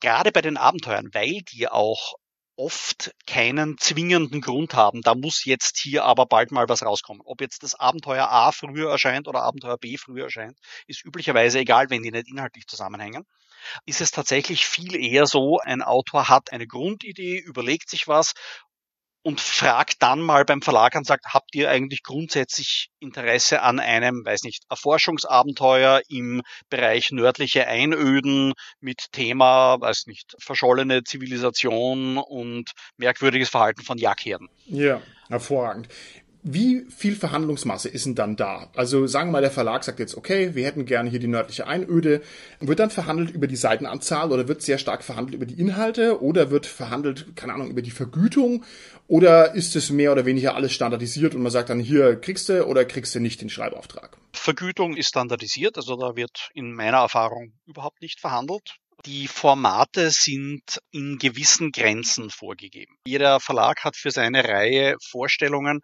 Gerade bei den Abenteuern, weil die auch oft keinen zwingenden Grund haben. Da muss jetzt hier aber bald mal was rauskommen. Ob jetzt das Abenteuer A früher erscheint oder Abenteuer B früher erscheint, ist üblicherweise egal, wenn die nicht inhaltlich zusammenhängen. Ist es tatsächlich viel eher so, ein Autor hat eine Grundidee, überlegt sich was und fragt dann mal beim Verlag an, sagt, habt ihr eigentlich grundsätzlich Interesse an einem, weiß nicht, Erforschungsabenteuer im Bereich nördliche Einöden mit Thema, weiß nicht, verschollene Zivilisation und merkwürdiges Verhalten von Jagdherden? Ja, hervorragend. Wie viel Verhandlungsmasse ist denn dann da? Also sagen wir mal, der Verlag sagt jetzt, okay, wir hätten gerne hier die nördliche Einöde. Wird dann verhandelt über die Seitenanzahl oder wird sehr stark verhandelt über die Inhalte oder wird verhandelt, keine Ahnung, über die Vergütung? Oder ist es mehr oder weniger alles standardisiert und man sagt dann, hier kriegst du oder kriegst du nicht den Schreibauftrag? Vergütung ist standardisiert, also da wird in meiner Erfahrung überhaupt nicht verhandelt. Die Formate sind in gewissen Grenzen vorgegeben. Jeder Verlag hat für seine Reihe Vorstellungen,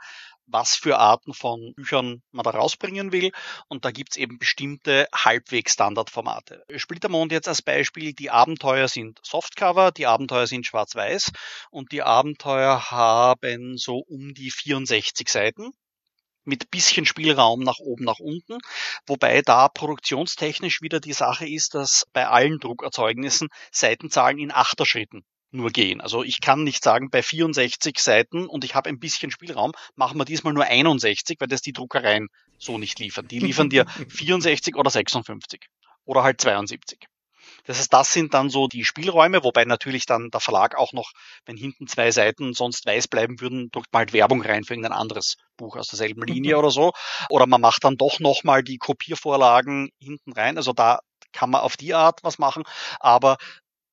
was für Arten von Büchern man da rausbringen will. Und da gibt's eben bestimmte halbwegs Standardformate. Splittermond jetzt als Beispiel, die Abenteuer sind Softcover, die Abenteuer sind schwarz-weiß und die Abenteuer haben so um die 64 Seiten mit bisschen Spielraum nach oben, nach unten. Wobei da produktionstechnisch wieder die Sache ist, dass bei allen Druckerzeugnissen Seitenzahlen in Achterschritten nur gehen. Also ich kann nicht sagen, bei 64 Seiten und ich habe ein bisschen Spielraum, machen wir diesmal nur 61, weil das die Druckereien so nicht liefern. Die liefern dir 64 oder 56 oder halt 72. Das heißt, das sind dann so die Spielräume, wobei natürlich dann der Verlag auch noch, wenn hinten zwei Seiten sonst weiß bleiben würden, druckt man halt Werbung rein für irgendein anderes Buch aus derselben Linie oder so. Oder man macht dann doch nochmal die Kopiervorlagen hinten rein. Also da kann man auf die Art was machen. Aber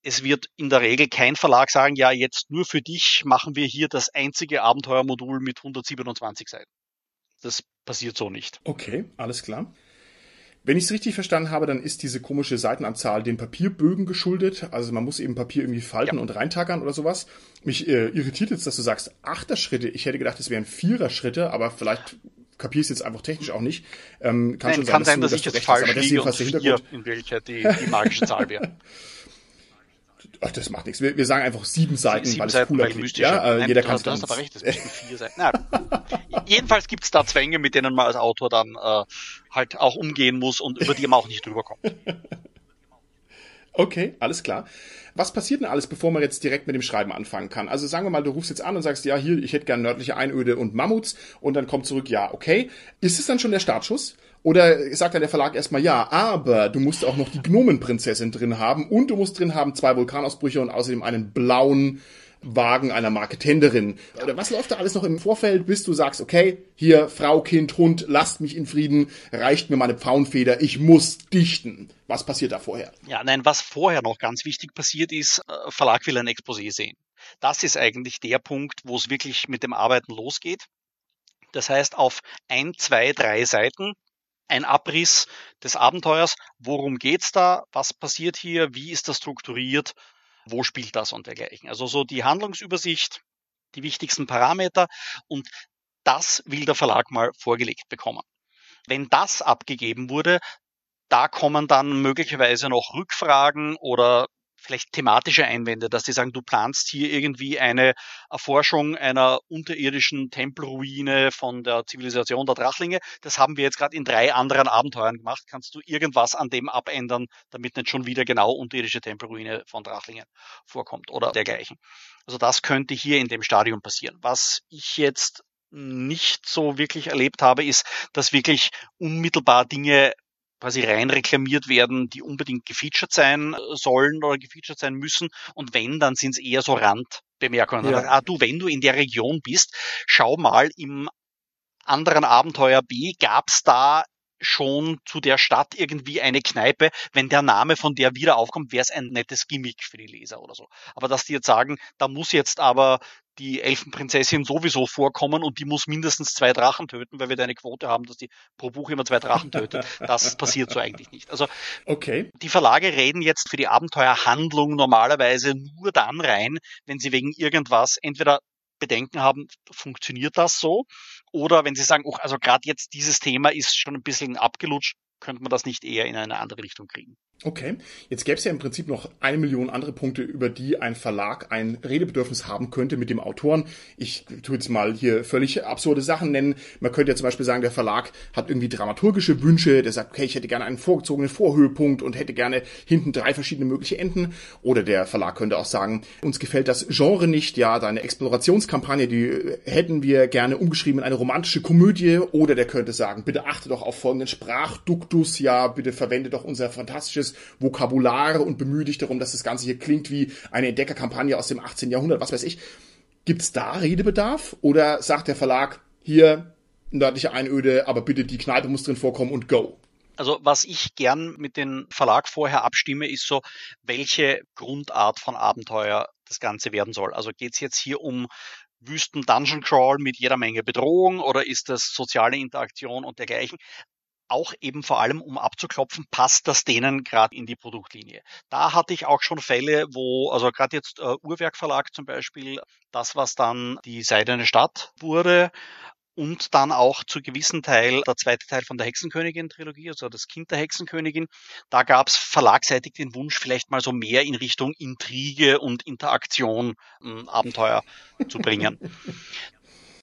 es wird in der Regel kein Verlag sagen, ja, jetzt nur für dich machen wir hier das einzige Abenteuermodul mit 127 Seiten. Das passiert so nicht. Okay, alles klar. Wenn ich es richtig verstanden habe, dann ist diese komische Seitenanzahl den Papierbögen geschuldet. Also man muss eben Papier irgendwie falten ja. und reintackern oder sowas. Mich äh, irritiert jetzt, dass du sagst Achterschritte. Ich hätte gedacht, es wären Viererschritte, aber vielleicht kapiere ich es jetzt einfach technisch auch nicht. Ähm, kann Nein, schon sein, kann dass sein, dass, dass ich jetzt falsch liege und vier in Wirklichkeit die, die magische Zahl wäre. Ach, das macht nichts. Wir, wir sagen einfach sieben Seiten, sieben weil Seiten, es cooler klingt. Ja, äh, jeder kann es Du hast aber recht, es müssten vier Seiten. Na, jedenfalls gibt es da Zwänge, mit denen man als Autor dann äh, halt auch umgehen muss und über die man auch nicht drüber kommt. Okay, alles klar. Was passiert denn alles, bevor man jetzt direkt mit dem Schreiben anfangen kann? Also sagen wir mal, du rufst jetzt an und sagst, ja, hier, ich hätte gern nördliche Einöde und Mammuts und dann kommt zurück, ja, okay. Ist es dann schon der Startschuss? Oder sagt dann der Verlag erstmal ja, aber du musst auch noch die Gnomenprinzessin drin haben und du musst drin haben zwei Vulkanausbrüche und außerdem einen blauen Wagen einer Marketenderin. Oder was läuft da alles noch im Vorfeld, bis du sagst, okay, hier Frau, Kind, Hund, lasst mich in Frieden, reicht mir meine Pfauenfeder, ich muss dichten. Was passiert da vorher? Ja, nein, was vorher noch ganz wichtig passiert ist, äh, Verlag will ein Exposé sehen. Das ist eigentlich der Punkt, wo es wirklich mit dem Arbeiten losgeht. Das heißt, auf ein, zwei, drei Seiten ein Abriss des Abenteuers. Worum geht's da? Was passiert hier? Wie ist das strukturiert? Wo spielt das und dergleichen? Also so die Handlungsübersicht, die wichtigsten Parameter und das will der Verlag mal vorgelegt bekommen. Wenn das abgegeben wurde, da kommen dann möglicherweise noch Rückfragen oder vielleicht thematische Einwände, dass die sagen, du planst hier irgendwie eine Erforschung einer unterirdischen Tempelruine von der Zivilisation der Drachlinge. Das haben wir jetzt gerade in drei anderen Abenteuern gemacht. Kannst du irgendwas an dem abändern, damit nicht schon wieder genau unterirdische Tempelruine von Drachlingen vorkommt oder dergleichen. Also das könnte hier in dem Stadium passieren. Was ich jetzt nicht so wirklich erlebt habe, ist, dass wirklich unmittelbar Dinge quasi rein reklamiert werden, die unbedingt gefeatured sein äh, sollen oder gefeatured sein müssen. Und wenn, dann sind es eher so Randbemerkungen. Ja. Ah, du, wenn du in der Region bist, schau mal im anderen Abenteuer B, gab's da schon zu der Stadt irgendwie eine Kneipe. Wenn der Name von der wieder aufkommt, wäre es ein nettes Gimmick für die Leser oder so. Aber dass die jetzt sagen, da muss jetzt aber die Elfenprinzessin sowieso vorkommen und die muss mindestens zwei Drachen töten, weil wir da eine Quote haben, dass die pro Buch immer zwei Drachen tötet. Das passiert so eigentlich nicht. Also okay. die Verlage reden jetzt für die Abenteuerhandlung normalerweise nur dann rein, wenn sie wegen irgendwas entweder Bedenken haben, funktioniert das so? Oder wenn sie sagen, oh, also gerade jetzt dieses Thema ist schon ein bisschen abgelutscht, könnte man das nicht eher in eine andere Richtung kriegen? Okay, jetzt gäbe es ja im Prinzip noch eine Million andere Punkte, über die ein Verlag ein Redebedürfnis haben könnte mit dem Autoren. Ich tue jetzt mal hier völlig absurde Sachen nennen. Man könnte ja zum Beispiel sagen, der Verlag hat irgendwie dramaturgische Wünsche, der sagt, okay, ich hätte gerne einen vorgezogenen Vorhöhepunkt und hätte gerne hinten drei verschiedene mögliche Enden. Oder der Verlag könnte auch sagen, uns gefällt das Genre nicht, ja, deine Explorationskampagne, die hätten wir gerne umgeschrieben in eine romantische Komödie. Oder der könnte sagen, bitte achte doch auf folgenden Sprachduktus, ja, bitte verwende doch unser fantastisches Vokabular und bemühe dich darum, dass das Ganze hier klingt wie eine Entdeckerkampagne aus dem 18. Jahrhundert, was weiß ich. Gibt's da Redebedarf? Oder sagt der Verlag, hier, nördliche Einöde, aber bitte die Kneipe muss drin vorkommen und go? Also was ich gern mit dem Verlag vorher abstimme, ist so, welche Grundart von Abenteuer das Ganze werden soll. Also geht's jetzt hier um Wüsten Dungeon Crawl mit jeder Menge Bedrohung oder ist das soziale Interaktion und dergleichen? Auch eben vor allem, um abzuklopfen, passt das denen gerade in die Produktlinie. Da hatte ich auch schon Fälle, wo, also gerade jetzt äh, Uhrwerk Verlag zum Beispiel, das, was dann die Seidene Stadt wurde, und dann auch zu gewissen Teil der zweite Teil von der Hexenkönigin-Trilogie, also das Kind der Hexenkönigin. Da gab es verlagseitig den Wunsch, vielleicht mal so mehr in Richtung Intrige und Interaktion ähm, Abenteuer zu bringen.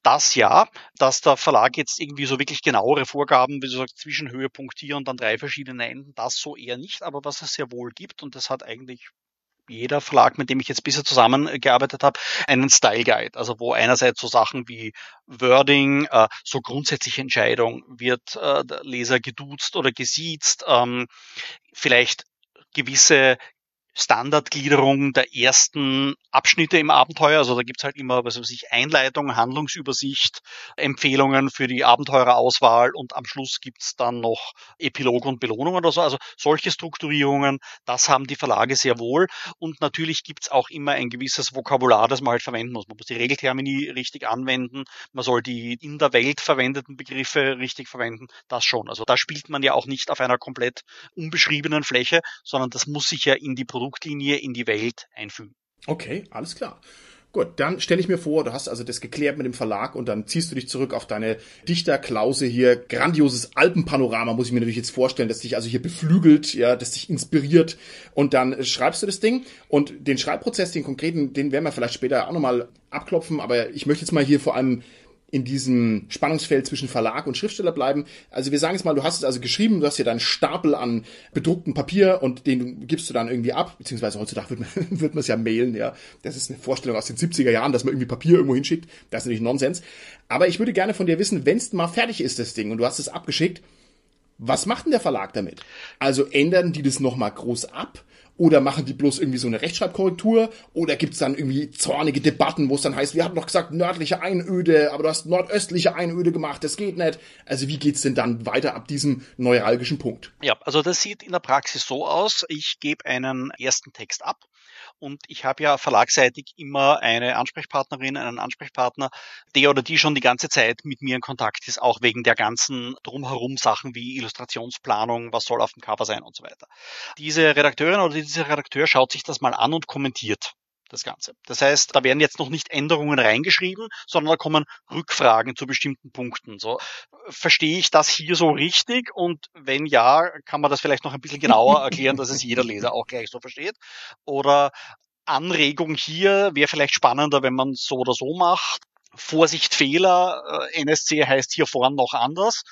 das ja, dass der Verlag jetzt irgendwie so wirklich genauere Vorgaben, wie du sagst, Zwischenhöhepunkt hier und dann drei verschiedene Enden, das so eher nicht, aber was es sehr wohl gibt und das hat eigentlich jeder Verlag, mit dem ich jetzt bisher zusammengearbeitet habe, einen Style Guide, also wo einerseits so Sachen wie Wording, äh, so grundsätzliche Entscheidung, wird äh, der Leser geduzt oder gesiezt, ähm, vielleicht gewisse Standardgliederung der ersten Abschnitte im Abenteuer. Also da gibt's halt immer, was weiß ich, Einleitung, Handlungsübersicht, Empfehlungen für die Abenteurerauswahl und am Schluss gibt's dann noch Epilog und Belohnung oder so. Also solche Strukturierungen, das haben die Verlage sehr wohl. Und natürlich gibt's auch immer ein gewisses Vokabular, das man halt verwenden muss. Man muss die Regeltermini richtig anwenden, man soll die in der Welt verwendeten Begriffe richtig verwenden, das schon. Also da spielt man ja auch nicht auf einer komplett unbeschriebenen Fläche, sondern das muss sich ja in die Produkte Produktlinie in die Welt einfügen. Okay, alles klar. Gut, dann stelle ich mir vor, du hast also das geklärt mit dem Verlag und dann ziehst du dich zurück auf deine Dichterklause hier. Grandioses Alpenpanorama muss ich mir natürlich jetzt vorstellen, das dich also hier beflügelt, ja, das dich inspiriert. Und dann schreibst du das Ding und den Schreibprozess, den konkreten, den werden wir vielleicht später auch nochmal abklopfen, aber ich möchte jetzt mal hier vor allem in diesem Spannungsfeld zwischen Verlag und Schriftsteller bleiben. Also wir sagen jetzt mal, du hast es also geschrieben, du hast hier deinen Stapel an bedrucktem Papier und den gibst du dann irgendwie ab, beziehungsweise heutzutage wird man, wird man es ja mailen, ja. Das ist eine Vorstellung aus den 70er Jahren, dass man irgendwie Papier irgendwo hinschickt. Das ist natürlich Nonsens. Aber ich würde gerne von dir wissen, wenn es mal fertig ist, das Ding, und du hast es abgeschickt, was macht denn der Verlag damit? Also ändern die das nochmal groß ab? Oder machen die bloß irgendwie so eine Rechtschreibkorrektur? Oder gibt's dann irgendwie zornige Debatten, wo es dann heißt, wir hatten doch gesagt nördliche Einöde, aber du hast nordöstliche Einöde gemacht, das geht nicht. Also wie geht's denn dann weiter ab diesem neuralgischen Punkt? Ja, also das sieht in der Praxis so aus, ich gebe einen ersten Text ab und ich habe ja verlagseitig immer eine Ansprechpartnerin, einen Ansprechpartner, der oder die schon die ganze Zeit mit mir in Kontakt ist, auch wegen der ganzen drumherum Sachen wie Illustrationsplanung, was soll auf dem Cover sein und so weiter. Diese Redakteurin oder dieser Redakteur schaut sich das mal an und kommentiert das Ganze. Das heißt, da werden jetzt noch nicht Änderungen reingeschrieben, sondern da kommen Rückfragen zu bestimmten Punkten. So, verstehe ich das hier so richtig? Und wenn ja, kann man das vielleicht noch ein bisschen genauer erklären, dass es jeder Leser auch gleich so versteht? Oder Anregung hier wäre vielleicht spannender, wenn man so oder so macht. Vorsicht Fehler, äh, NSC heißt hier vorn noch anders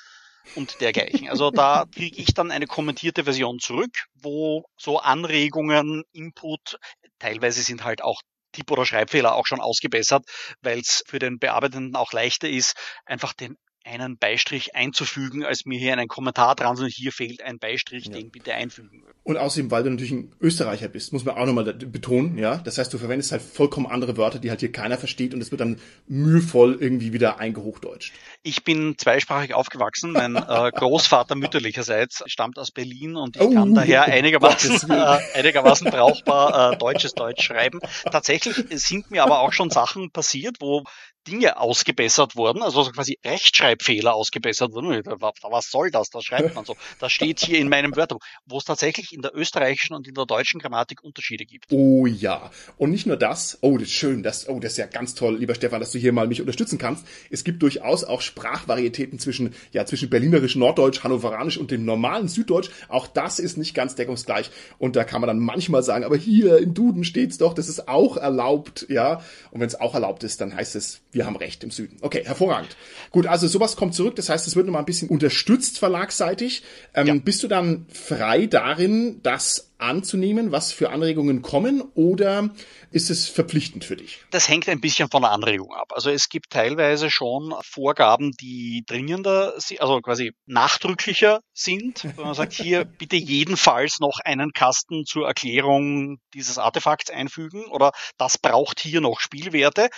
und dergleichen. Also da kriege ich dann eine kommentierte Version zurück, wo so Anregungen, Input, teilweise sind halt auch Tipp- oder Schreibfehler auch schon ausgebessert, weil es für den Bearbeitenden auch leichter ist, einfach den einen Beistrich einzufügen, als mir hier einen Kommentar dran, sondern hier fehlt ein Beistrich, ja. den bitte einfügen. Und außerdem, weil du natürlich ein Österreicher bist, muss man auch nochmal betonen, ja. Das heißt, du verwendest halt vollkommen andere Wörter, die halt hier keiner versteht und es wird dann mühevoll irgendwie wieder eingehochdeutscht. Ich bin zweisprachig aufgewachsen. Mein äh, Großvater mütterlicherseits stammt aus Berlin und ich oh, kann daher einigermaßen, äh, einigermaßen brauchbar äh, deutsches Deutsch schreiben. Tatsächlich sind mir aber auch schon Sachen passiert, wo Dinge ausgebessert wurden, also quasi Rechtschreibfehler ausgebessert wurden. Was soll das? Das schreibt man so. Das steht hier in meinem Wörterbuch, wo es tatsächlich in der österreichischen und in der deutschen Grammatik Unterschiede gibt. Oh ja. Und nicht nur das. Oh, das ist schön. Das, oh, das ist ja ganz toll, lieber Stefan, dass du hier mal mich unterstützen kannst. Es gibt durchaus auch Sprachvarietäten zwischen, ja, zwischen Berlinerisch, Norddeutsch, Hannoveranisch und dem normalen Süddeutsch. Auch das ist nicht ganz deckungsgleich. Und da kann man dann manchmal sagen, aber hier im Duden steht's doch, das ist auch erlaubt, ja. Und wenn es auch erlaubt ist, dann heißt es, wir haben recht im Süden. Okay, hervorragend. Gut, also sowas kommt zurück. Das heißt, es wird nochmal ein bisschen unterstützt verlagsseitig. Ähm, ja. Bist du dann frei darin, das anzunehmen, was für Anregungen kommen, oder ist es verpflichtend für dich? Das hängt ein bisschen von der Anregung ab. Also es gibt teilweise schon Vorgaben, die dringender, also quasi nachdrücklicher sind. Wenn man sagt, hier bitte jedenfalls noch einen Kasten zur Erklärung dieses Artefakts einfügen oder das braucht hier noch Spielwerte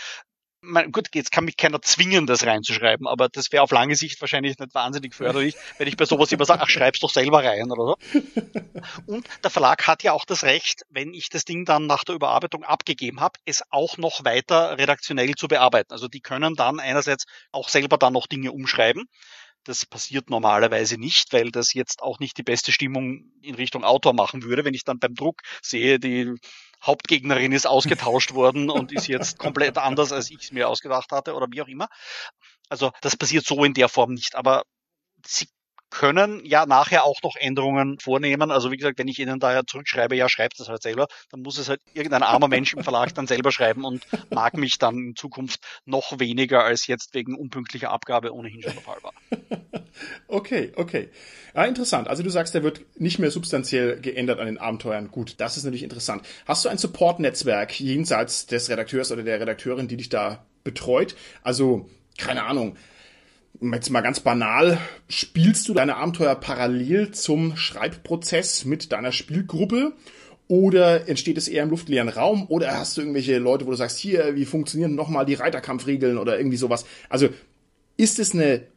man, gut, jetzt kann mich keiner zwingen, das reinzuschreiben, aber das wäre auf lange Sicht wahrscheinlich nicht wahnsinnig förderlich, wenn ich bei sowas immer sage, ach, schreib's doch selber rein oder so. Und der Verlag hat ja auch das Recht, wenn ich das Ding dann nach der Überarbeitung abgegeben habe, es auch noch weiter redaktionell zu bearbeiten. Also die können dann einerseits auch selber dann noch Dinge umschreiben. Das passiert normalerweise nicht, weil das jetzt auch nicht die beste Stimmung in Richtung Autor machen würde, wenn ich dann beim Druck sehe, die Hauptgegnerin ist ausgetauscht worden und ist jetzt komplett anders, als ich es mir ausgedacht hatte oder wie auch immer. Also das passiert so in der Form nicht, aber sie können ja nachher auch noch Änderungen vornehmen. Also wie gesagt, wenn ich Ihnen daher zurückschreibe, ja, schreibt es halt selber, dann muss es halt irgendein armer Mensch im Verlag dann selber schreiben und mag mich dann in Zukunft noch weniger als jetzt wegen unpünktlicher Abgabe ohnehin schon der Fall war. Okay, okay. Ah, interessant. Also du sagst, der wird nicht mehr substanziell geändert an den Abenteuern. Gut, das ist natürlich interessant. Hast du ein Support-Netzwerk jenseits des Redakteurs oder der Redakteurin, die dich da betreut? Also, keine Ahnung, jetzt mal ganz banal, spielst du deine Abenteuer parallel zum Schreibprozess mit deiner Spielgruppe? Oder entsteht es eher im luftleeren Raum? Oder hast du irgendwelche Leute, wo du sagst, hier, wie funktionieren nochmal die Reiterkampfregeln oder irgendwie sowas? Also, ist es eine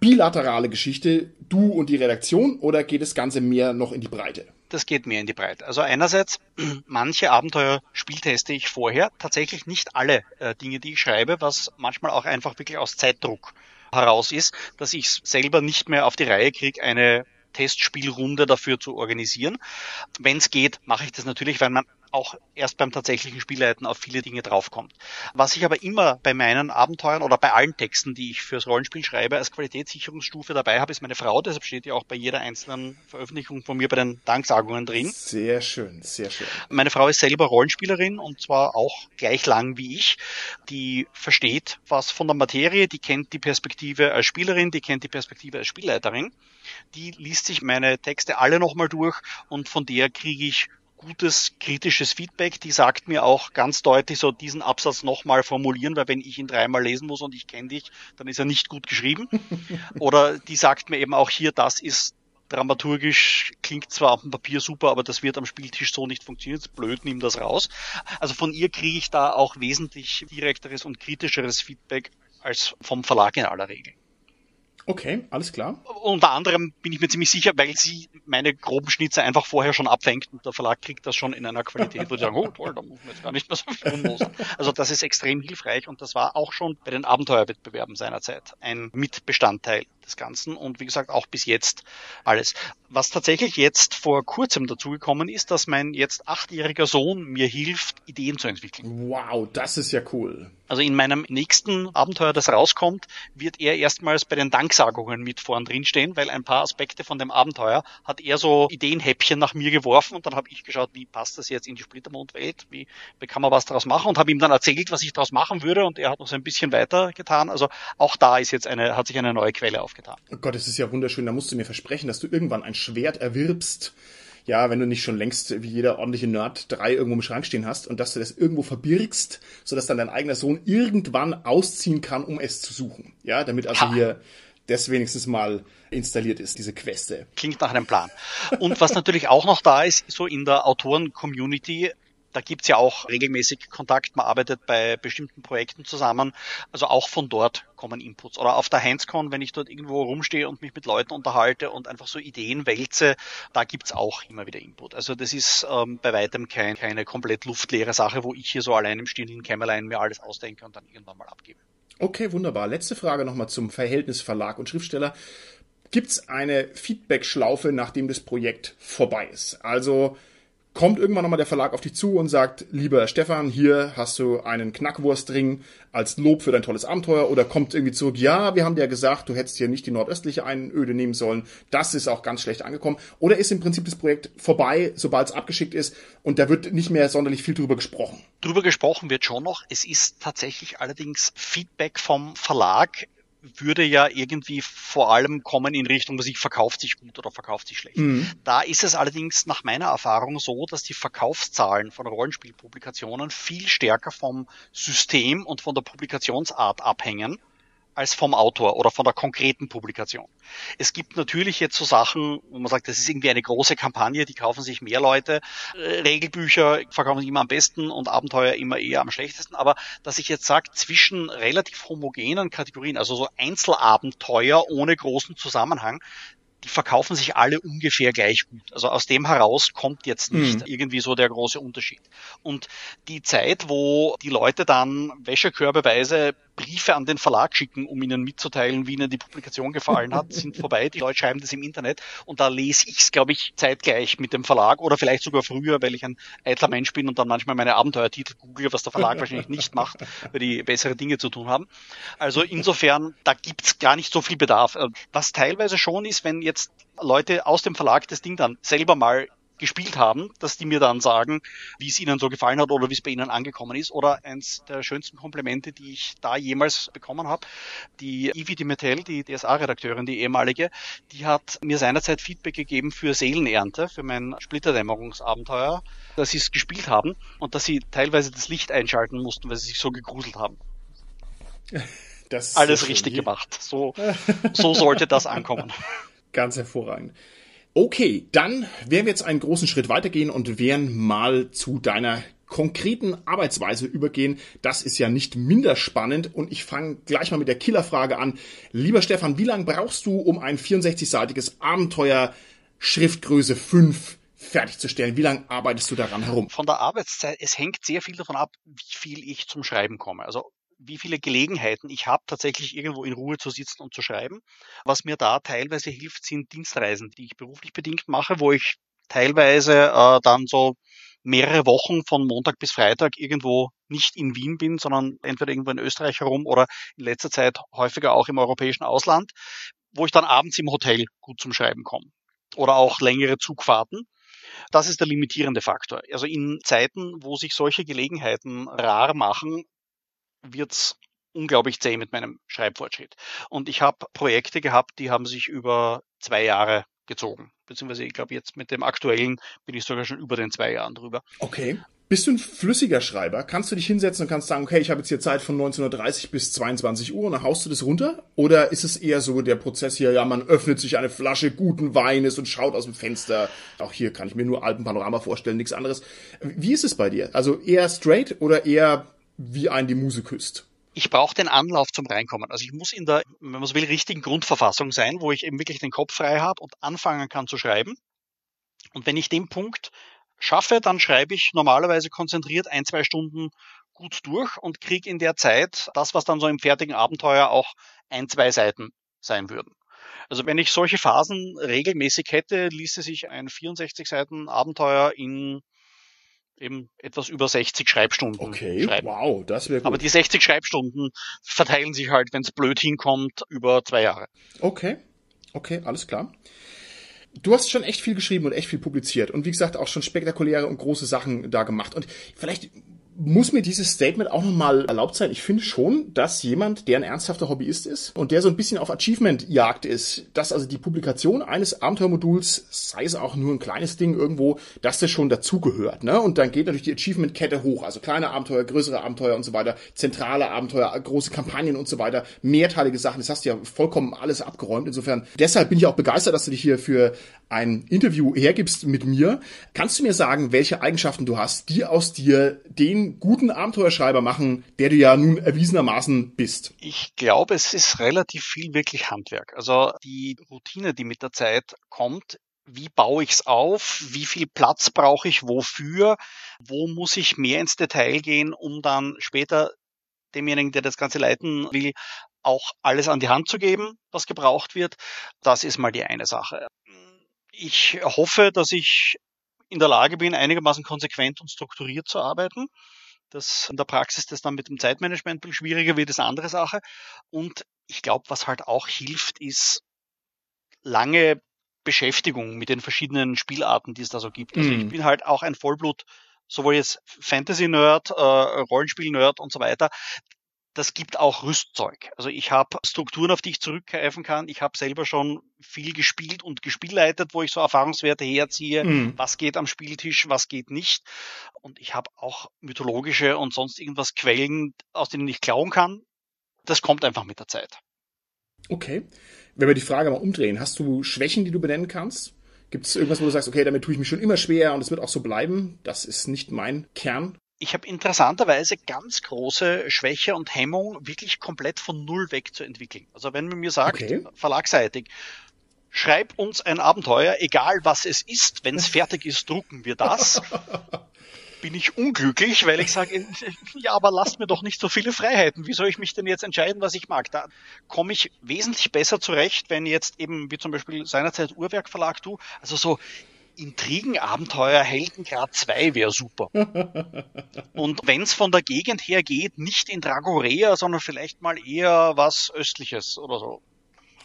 bilaterale Geschichte, du und die Redaktion, oder geht das Ganze mehr noch in die Breite? Das geht mehr in die Breite. Also einerseits, manche Abenteuer spielteste ich vorher, tatsächlich nicht alle äh, Dinge, die ich schreibe, was manchmal auch einfach wirklich aus Zeitdruck heraus ist, dass ich selber nicht mehr auf die Reihe kriege, eine Testspielrunde dafür zu organisieren. Wenn es geht, mache ich das natürlich, weil man auch erst beim tatsächlichen Spielleiten auf viele Dinge draufkommt. Was ich aber immer bei meinen Abenteuern oder bei allen Texten, die ich fürs Rollenspiel schreibe, als Qualitätssicherungsstufe dabei habe, ist meine Frau. Deshalb steht ja auch bei jeder einzelnen Veröffentlichung von mir bei den Danksagungen drin. Sehr schön, sehr schön. Meine Frau ist selber Rollenspielerin und zwar auch gleich lang wie ich. Die versteht was von der Materie, die kennt die Perspektive als Spielerin, die kennt die Perspektive als Spielleiterin. Die liest sich meine Texte alle nochmal durch und von der kriege ich gutes kritisches Feedback. Die sagt mir auch ganz deutlich so diesen Absatz nochmal formulieren, weil wenn ich ihn dreimal lesen muss und ich kenne dich, dann ist er nicht gut geschrieben. Oder die sagt mir eben auch hier, das ist dramaturgisch klingt zwar auf dem Papier super, aber das wird am Spieltisch so nicht funktionieren. Blöd, nimm das raus. Also von ihr kriege ich da auch wesentlich direkteres und kritischeres Feedback als vom Verlag in aller Regel. Okay, alles klar. Unter anderem bin ich mir ziemlich sicher, weil sie meine groben Schnitze einfach vorher schon abfängt und der Verlag kriegt das schon in einer Qualität, wo sie sagen, oh toll, da muss man jetzt gar nicht mehr so viel rumlosen. Also das ist extrem hilfreich und das war auch schon bei den Abenteuerwettbewerben seinerzeit ein Mitbestandteil des Ganzen und wie gesagt auch bis jetzt alles. Was tatsächlich jetzt vor kurzem dazugekommen ist, dass mein jetzt achtjähriger Sohn mir hilft, Ideen zu entwickeln. Wow, das ist ja cool. Also in meinem nächsten Abenteuer, das rauskommt, wird er erstmals bei den Danksagungen mit vorn drin stehen, weil ein paar Aspekte von dem Abenteuer hat er so Ideenhäppchen nach mir geworfen und dann habe ich geschaut, wie passt das jetzt in die Splittermondwelt, wie, wie kann man was daraus machen und habe ihm dann erzählt, was ich daraus machen würde und er hat noch so ein bisschen weiter getan. Also auch da ist jetzt eine, hat sich eine neue Quelle aufgetan. Oh Gott, es ist ja wunderschön. Da musst du mir versprechen, dass du irgendwann ein Schwert erwirbst, ja, wenn du nicht schon längst wie jeder ordentliche Nerd drei irgendwo im Schrank stehen hast und dass du das irgendwo verbirgst, sodass dann dein eigener Sohn irgendwann ausziehen kann, um es zu suchen. Ja, damit also ha. hier das wenigstens mal installiert ist, diese Queste. Klingt nach einem Plan. Und was natürlich auch noch da ist, so in der Autoren-Community, da gibt's ja auch regelmäßig Kontakt, man arbeitet bei bestimmten Projekten zusammen. Also auch von dort kommen Inputs. Oder auf der Heinzcon, wenn ich dort irgendwo rumstehe und mich mit Leuten unterhalte und einfach so Ideen wälze, da gibt's auch immer wieder Input. Also das ist ähm, bei weitem kein, keine komplett luftleere Sache, wo ich hier so allein im stillen Kämmerlein mir alles ausdenke und dann irgendwann mal abgebe. Okay, wunderbar. Letzte Frage nochmal zum Verhältnis Verlag und Schriftsteller. Gibt es eine Feedback-Schlaufe, nachdem das Projekt vorbei ist? Also kommt irgendwann nochmal der Verlag auf dich zu und sagt, lieber Stefan, hier hast du einen Knackwurstring als Lob für dein tolles Abenteuer oder kommt irgendwie zurück, ja, wir haben dir ja gesagt, du hättest hier nicht die nordöstliche Einöde nehmen sollen, das ist auch ganz schlecht angekommen oder ist im Prinzip das Projekt vorbei, sobald es abgeschickt ist und da wird nicht mehr sonderlich viel drüber gesprochen? Drüber gesprochen wird schon noch. Es ist tatsächlich allerdings Feedback vom Verlag würde ja irgendwie vor allem kommen in Richtung, was ich verkauft sich gut oder verkauft sich schlecht. Mhm. Da ist es allerdings nach meiner Erfahrung so, dass die Verkaufszahlen von Rollenspielpublikationen viel stärker vom System und von der Publikationsart abhängen als vom Autor oder von der konkreten Publikation. Es gibt natürlich jetzt so Sachen, wo man sagt, das ist irgendwie eine große Kampagne, die kaufen sich mehr Leute. Äh, Regelbücher verkaufen sich immer am besten und Abenteuer immer eher am schlechtesten. Aber dass ich jetzt sage, zwischen relativ homogenen Kategorien, also so Einzelabenteuer ohne großen Zusammenhang, die verkaufen sich alle ungefähr gleich gut. Also aus dem heraus kommt jetzt nicht mhm. irgendwie so der große Unterschied. Und die Zeit, wo die Leute dann wäschekörbeweise Briefe an den Verlag schicken, um ihnen mitzuteilen, wie ihnen die Publikation gefallen hat, sind vorbei. Die Leute schreiben das im Internet und da lese ich es, glaube ich, zeitgleich mit dem Verlag oder vielleicht sogar früher, weil ich ein eitler Mensch bin und dann manchmal meine Abenteuertitel google, was der Verlag wahrscheinlich nicht macht, weil die bessere Dinge zu tun haben. Also insofern, da gibt's gar nicht so viel Bedarf. Was teilweise schon ist, wenn jetzt Leute aus dem Verlag das Ding dann selber mal gespielt haben, dass die mir dann sagen, wie es ihnen so gefallen hat oder wie es bei ihnen angekommen ist. Oder eins der schönsten Komplimente, die ich da jemals bekommen habe, die Ivy Dimetel, die DSA-Redakteurin, die ehemalige, die hat mir seinerzeit Feedback gegeben für Seelenernte, für mein Splitterdämmerungsabenteuer, dass sie es gespielt haben und dass sie teilweise das Licht einschalten mussten, weil sie sich so gegruselt haben. Alles richtig gemacht. So, so sollte das ankommen. Ganz hervorragend. Okay, dann werden wir jetzt einen großen Schritt weitergehen und werden mal zu deiner konkreten Arbeitsweise übergehen. Das ist ja nicht minder spannend und ich fange gleich mal mit der Killerfrage an. Lieber Stefan, wie lange brauchst du, um ein 64-seitiges Abenteuer Schriftgröße 5 fertigzustellen? Wie lange arbeitest du daran herum? Von der Arbeitszeit, es hängt sehr viel davon ab, wie viel ich zum Schreiben komme. Also wie viele Gelegenheiten ich habe, tatsächlich irgendwo in Ruhe zu sitzen und zu schreiben. Was mir da teilweise hilft, sind Dienstreisen, die ich beruflich bedingt mache, wo ich teilweise äh, dann so mehrere Wochen von Montag bis Freitag irgendwo nicht in Wien bin, sondern entweder irgendwo in Österreich herum oder in letzter Zeit häufiger auch im europäischen Ausland, wo ich dann abends im Hotel gut zum Schreiben komme. Oder auch längere Zugfahrten. Das ist der limitierende Faktor. Also in Zeiten, wo sich solche Gelegenheiten rar machen, wird's unglaublich zäh mit meinem Schreibfortschritt. Und ich habe Projekte gehabt, die haben sich über zwei Jahre gezogen. Beziehungsweise ich glaube jetzt mit dem aktuellen bin ich sogar schon über den zwei Jahren drüber. Okay. Bist du ein flüssiger Schreiber? Kannst du dich hinsetzen und kannst sagen, okay, ich habe jetzt hier Zeit von 19.30 bis 22 Uhr und dann haust du das runter? Oder ist es eher so der Prozess hier, ja, man öffnet sich eine Flasche guten Weines und schaut aus dem Fenster. Auch hier kann ich mir nur Alpenpanorama vorstellen, nichts anderes. Wie ist es bei dir? Also eher straight oder eher wie ein die Muse küsst. Ich brauche den Anlauf zum Reinkommen. Also ich muss in der, wenn man so will, richtigen Grundverfassung sein, wo ich eben wirklich den Kopf frei habe und anfangen kann zu schreiben. Und wenn ich den Punkt schaffe, dann schreibe ich normalerweise konzentriert ein, zwei Stunden gut durch und kriege in der Zeit das, was dann so im fertigen Abenteuer auch ein, zwei Seiten sein würden. Also wenn ich solche Phasen regelmäßig hätte, ließe sich ein 64 Seiten Abenteuer in eben etwas über 60 Schreibstunden okay, schreiben. Wow, das wäre gut. Aber die 60 Schreibstunden verteilen sich halt, wenn es blöd hinkommt, über zwei Jahre. Okay, okay, alles klar. Du hast schon echt viel geschrieben und echt viel publiziert und wie gesagt auch schon spektakuläre und große Sachen da gemacht. Und vielleicht muss mir dieses Statement auch nochmal erlaubt sein. Ich finde schon, dass jemand, der ein ernsthafter Hobbyist ist und der so ein bisschen auf Achievement-Jagd ist, dass also die Publikation eines Abenteuermoduls, sei es auch nur ein kleines Ding irgendwo, dass das schon dazugehört. Ne? Und dann geht natürlich die Achievement-Kette hoch. Also kleine Abenteuer, größere Abenteuer und so weiter, zentrale Abenteuer, große Kampagnen und so weiter, mehrteilige Sachen. Das hast du ja vollkommen alles abgeräumt. Insofern, deshalb bin ich auch begeistert, dass du dich hier für ein Interview hergibst mit mir. Kannst du mir sagen, welche Eigenschaften du hast, die aus dir den guten Abenteuerschreiber machen, der du ja nun erwiesenermaßen bist? Ich glaube, es ist relativ viel wirklich Handwerk. Also die Routine, die mit der Zeit kommt, wie baue ich es auf, wie viel Platz brauche ich wofür, wo muss ich mehr ins Detail gehen, um dann später demjenigen, der das Ganze leiten will, auch alles an die Hand zu geben, was gebraucht wird. Das ist mal die eine Sache. Ich hoffe, dass ich in der Lage bin, einigermaßen konsequent und strukturiert zu arbeiten. Das in der Praxis das dann mit dem Zeitmanagement ein schwieriger wird, ist eine andere Sache. Und ich glaube, was halt auch hilft, ist lange Beschäftigung mit den verschiedenen Spielarten, die es da so gibt. Also ich mhm. bin halt auch ein Vollblut, sowohl jetzt Fantasy-Nerd, äh, Rollenspiel-Nerd und so weiter das gibt auch Rüstzeug. Also ich habe Strukturen, auf die ich zurückgreifen kann. Ich habe selber schon viel gespielt und gespielleitet, wo ich so Erfahrungswerte herziehe. Mhm. Was geht am Spieltisch, was geht nicht. Und ich habe auch mythologische und sonst irgendwas Quellen, aus denen ich klauen kann. Das kommt einfach mit der Zeit. Okay. Wenn wir die Frage mal umdrehen, hast du Schwächen, die du benennen kannst? Gibt es irgendwas, wo du sagst, okay, damit tue ich mich schon immer schwer und es wird auch so bleiben? Das ist nicht mein Kern ich habe interessanterweise ganz große Schwäche und Hemmung, wirklich komplett von Null weg zu entwickeln. Also wenn man mir sagt, okay. verlagseitig, schreib uns ein Abenteuer, egal was es ist, wenn es fertig ist, drucken wir das. bin ich unglücklich, weil ich sage, ja, aber lasst mir doch nicht so viele Freiheiten. Wie soll ich mich denn jetzt entscheiden, was ich mag? Da komme ich wesentlich besser zurecht, wenn jetzt eben, wie zum Beispiel seinerzeit Uhrwerk Verlag du, also so Intrigenabenteuer Heldengrad 2 wäre super. Und wenn es von der Gegend her geht, nicht in Dragorea, sondern vielleicht mal eher was Östliches oder so.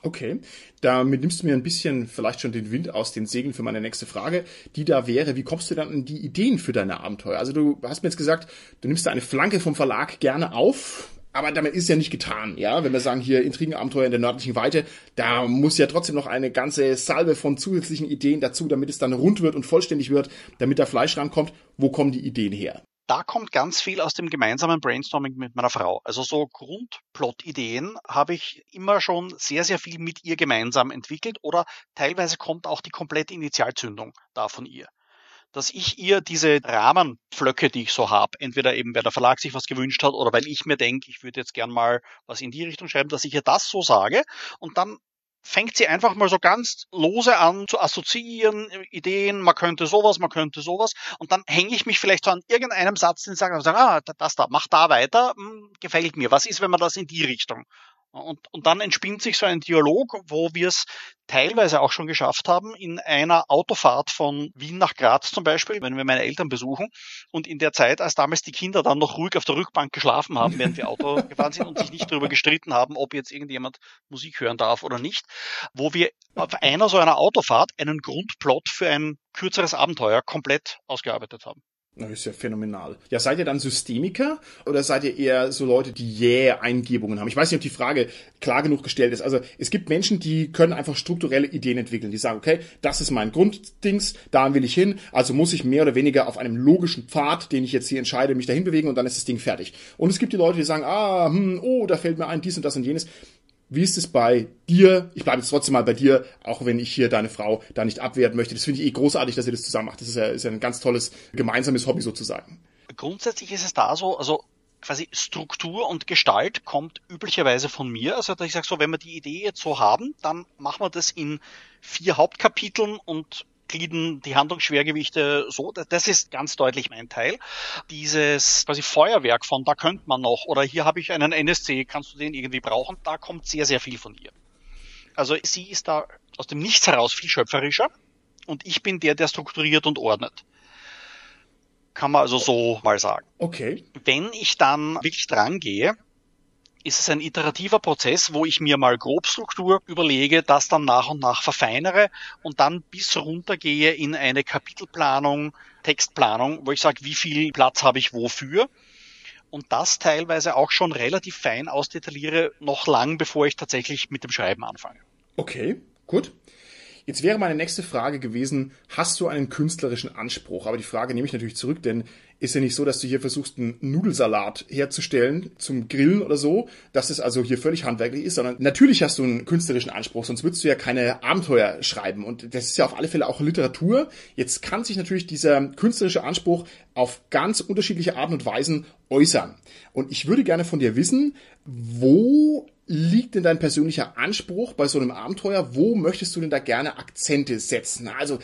Okay, damit nimmst du mir ein bisschen vielleicht schon den Wind aus den Segeln für meine nächste Frage, die da wäre, wie kommst du dann in die Ideen für deine Abenteuer? Also du hast mir jetzt gesagt, du nimmst da eine Flanke vom Verlag gerne auf, aber damit ist ja nicht getan, ja. Wenn wir sagen hier Intrigenabenteuer in der nördlichen Weite, da muss ja trotzdem noch eine ganze Salve von zusätzlichen Ideen dazu, damit es dann rund wird und vollständig wird, damit da Fleisch rankommt. Wo kommen die Ideen her? Da kommt ganz viel aus dem gemeinsamen Brainstorming mit meiner Frau. Also so Grundplot-Ideen habe ich immer schon sehr, sehr viel mit ihr gemeinsam entwickelt oder teilweise kommt auch die komplette Initialzündung da von ihr dass ich ihr diese Rahmenpflöcke, die ich so habe, entweder eben weil der Verlag sich was gewünscht hat oder weil ich mir denke, ich würde jetzt gern mal was in die Richtung schreiben, dass ich ihr das so sage und dann fängt sie einfach mal so ganz lose an zu assoziieren, Ideen, man könnte sowas, man könnte sowas. Und dann hänge ich mich vielleicht so an irgendeinem Satz, ich sage, ah, das da, mach da weiter, hm, gefällt mir. Was ist, wenn man das in die Richtung und, und dann entspinnt sich so ein Dialog, wo wir es teilweise auch schon geschafft haben, in einer Autofahrt von Wien nach Graz zum Beispiel, wenn wir meine Eltern besuchen und in der Zeit, als damals die Kinder dann noch ruhig auf der Rückbank geschlafen haben, während wir Auto gefahren sind und sich nicht darüber gestritten haben, ob jetzt irgendjemand Musik hören darf oder nicht, wo wir auf einer so einer Autofahrt einen Grundplot für ein kürzeres Abenteuer komplett ausgearbeitet haben. Das ist ja phänomenal. Ja, seid ihr dann Systemiker oder seid ihr eher so Leute, die jäh Eingebungen haben? Ich weiß nicht, ob die Frage klar genug gestellt ist. Also es gibt Menschen, die können einfach strukturelle Ideen entwickeln. Die sagen, okay, das ist mein Grunddings, da will ich hin, also muss ich mehr oder weniger auf einem logischen Pfad, den ich jetzt hier entscheide, mich dahin bewegen und dann ist das Ding fertig. Und es gibt die Leute, die sagen, ah, hm, oh, da fällt mir ein, dies und das und jenes. Wie ist es bei dir? Ich bleibe jetzt trotzdem mal bei dir, auch wenn ich hier deine Frau da nicht abwerten möchte. Das finde ich eh großartig, dass ihr das zusammen macht. Das ist ja, ist ja ein ganz tolles gemeinsames Hobby sozusagen. Grundsätzlich ist es da so, also quasi Struktur und Gestalt kommt üblicherweise von mir. Also ich sage so, wenn wir die Idee jetzt so haben, dann machen wir das in vier Hauptkapiteln und glieden die Handlungsschwergewichte so. Das ist ganz deutlich mein Teil. Dieses quasi Feuerwerk von da könnte man noch oder hier habe ich einen NSC, kannst du den irgendwie brauchen? Da kommt sehr, sehr viel von ihr. Also sie ist da aus dem Nichts heraus viel schöpferischer und ich bin der, der strukturiert und ordnet. Kann man also so mal sagen. Okay. Wenn ich dann wirklich dran gehe, ist es ein iterativer Prozess, wo ich mir mal Grobstruktur überlege, das dann nach und nach verfeinere und dann bis runtergehe in eine Kapitelplanung, Textplanung, wo ich sage, wie viel Platz habe ich wofür und das teilweise auch schon relativ fein ausdetailliere, noch lang bevor ich tatsächlich mit dem Schreiben anfange. Okay, gut. Jetzt wäre meine nächste Frage gewesen, hast du einen künstlerischen Anspruch? Aber die Frage nehme ich natürlich zurück, denn ist ja nicht so, dass du hier versuchst, einen Nudelsalat herzustellen zum Grillen oder so, dass es also hier völlig handwerklich ist, sondern natürlich hast du einen künstlerischen Anspruch, sonst würdest du ja keine Abenteuer schreiben. Und das ist ja auf alle Fälle auch Literatur. Jetzt kann sich natürlich dieser künstlerische Anspruch auf ganz unterschiedliche Arten und Weisen äußern. Und ich würde gerne von dir wissen, wo liegt denn dein persönlicher Anspruch bei so einem Abenteuer? Wo möchtest du denn da gerne Akzente setzen? Also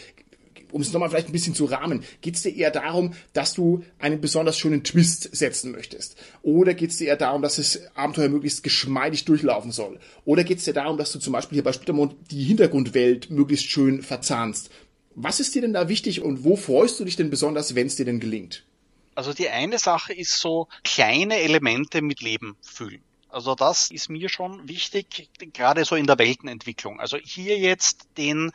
um es nochmal vielleicht ein bisschen zu rahmen, geht es dir eher darum, dass du einen besonders schönen Twist setzen möchtest? Oder geht es dir eher darum, dass das Abenteuer möglichst geschmeidig durchlaufen soll? Oder geht es dir darum, dass du zum Beispiel hier bei Splittermond die Hintergrundwelt möglichst schön verzahnst? Was ist dir denn da wichtig und wo freust du dich denn besonders, wenn es dir denn gelingt? Also die eine Sache ist so kleine Elemente mit Leben füllen. Also das ist mir schon wichtig, gerade so in der Weltenentwicklung. Also hier jetzt den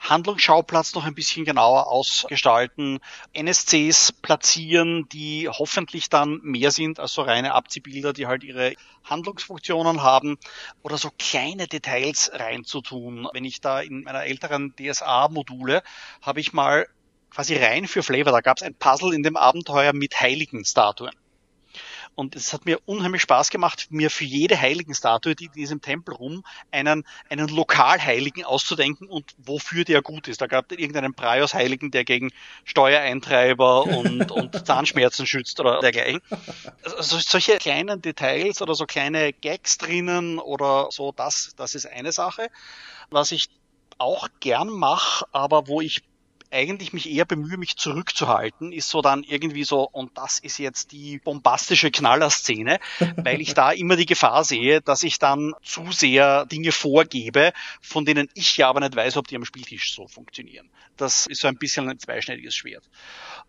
Handlungsschauplatz noch ein bisschen genauer ausgestalten, NSCs platzieren, die hoffentlich dann mehr sind als so reine Abziehbilder, die halt ihre Handlungsfunktionen haben oder so kleine Details reinzutun. Wenn ich da in meiner älteren DSA-Module habe ich mal quasi rein für Flavor, da gab es ein Puzzle in dem Abenteuer mit heiligen Statuen. Und es hat mir unheimlich Spaß gemacht, mir für jede Heiligenstatue, die in diesem Tempel rum, einen, einen Lokalheiligen auszudenken und wofür der gut ist. Da gab es irgendeinen Praios-Heiligen, der gegen Steuereintreiber und, und Zahnschmerzen schützt oder dergleichen. Also solche kleinen Details oder so kleine Gags drinnen oder so, das, das ist eine Sache. Was ich auch gern mache, aber wo ich eigentlich mich eher bemühe, mich zurückzuhalten, ist so dann irgendwie so, und das ist jetzt die bombastische Knallerszene, weil ich da immer die Gefahr sehe, dass ich dann zu sehr Dinge vorgebe, von denen ich ja aber nicht weiß, ob die am Spieltisch so funktionieren. Das ist so ein bisschen ein zweischneidiges Schwert.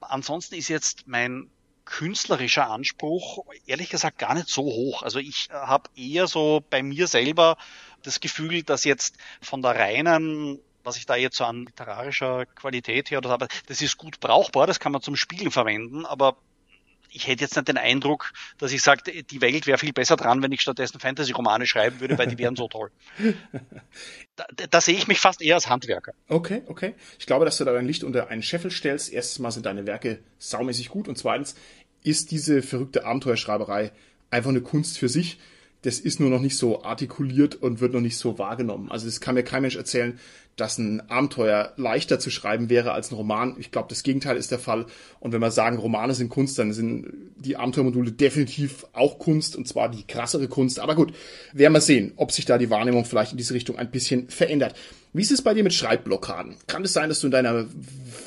Ansonsten ist jetzt mein künstlerischer Anspruch ehrlich gesagt gar nicht so hoch. Also ich habe eher so bei mir selber das Gefühl, dass jetzt von der reinen was ich da jetzt so an literarischer Qualität her oder habe, das ist gut brauchbar, das kann man zum Spielen verwenden, aber ich hätte jetzt nicht den Eindruck, dass ich sage, die Welt wäre viel besser dran, wenn ich stattdessen Fantasy-Romane schreiben würde, weil die wären so toll. Da, da sehe ich mich fast eher als Handwerker. Okay, okay. Ich glaube, dass du da dein Licht unter einen Scheffel stellst. Erstens mal sind deine Werke saumäßig gut und zweitens ist diese verrückte Abenteuerschreiberei einfach eine Kunst für sich das ist nur noch nicht so artikuliert und wird noch nicht so wahrgenommen. Also es kann mir kein Mensch erzählen, dass ein Abenteuer leichter zu schreiben wäre als ein Roman. Ich glaube, das Gegenteil ist der Fall. Und wenn wir sagen, Romane sind Kunst, dann sind die Abenteuermodule definitiv auch Kunst und zwar die krassere Kunst. Aber gut, werden wir sehen, ob sich da die Wahrnehmung vielleicht in diese Richtung ein bisschen verändert. Wie ist es bei dir mit Schreibblockaden? Kann es sein, dass du in deiner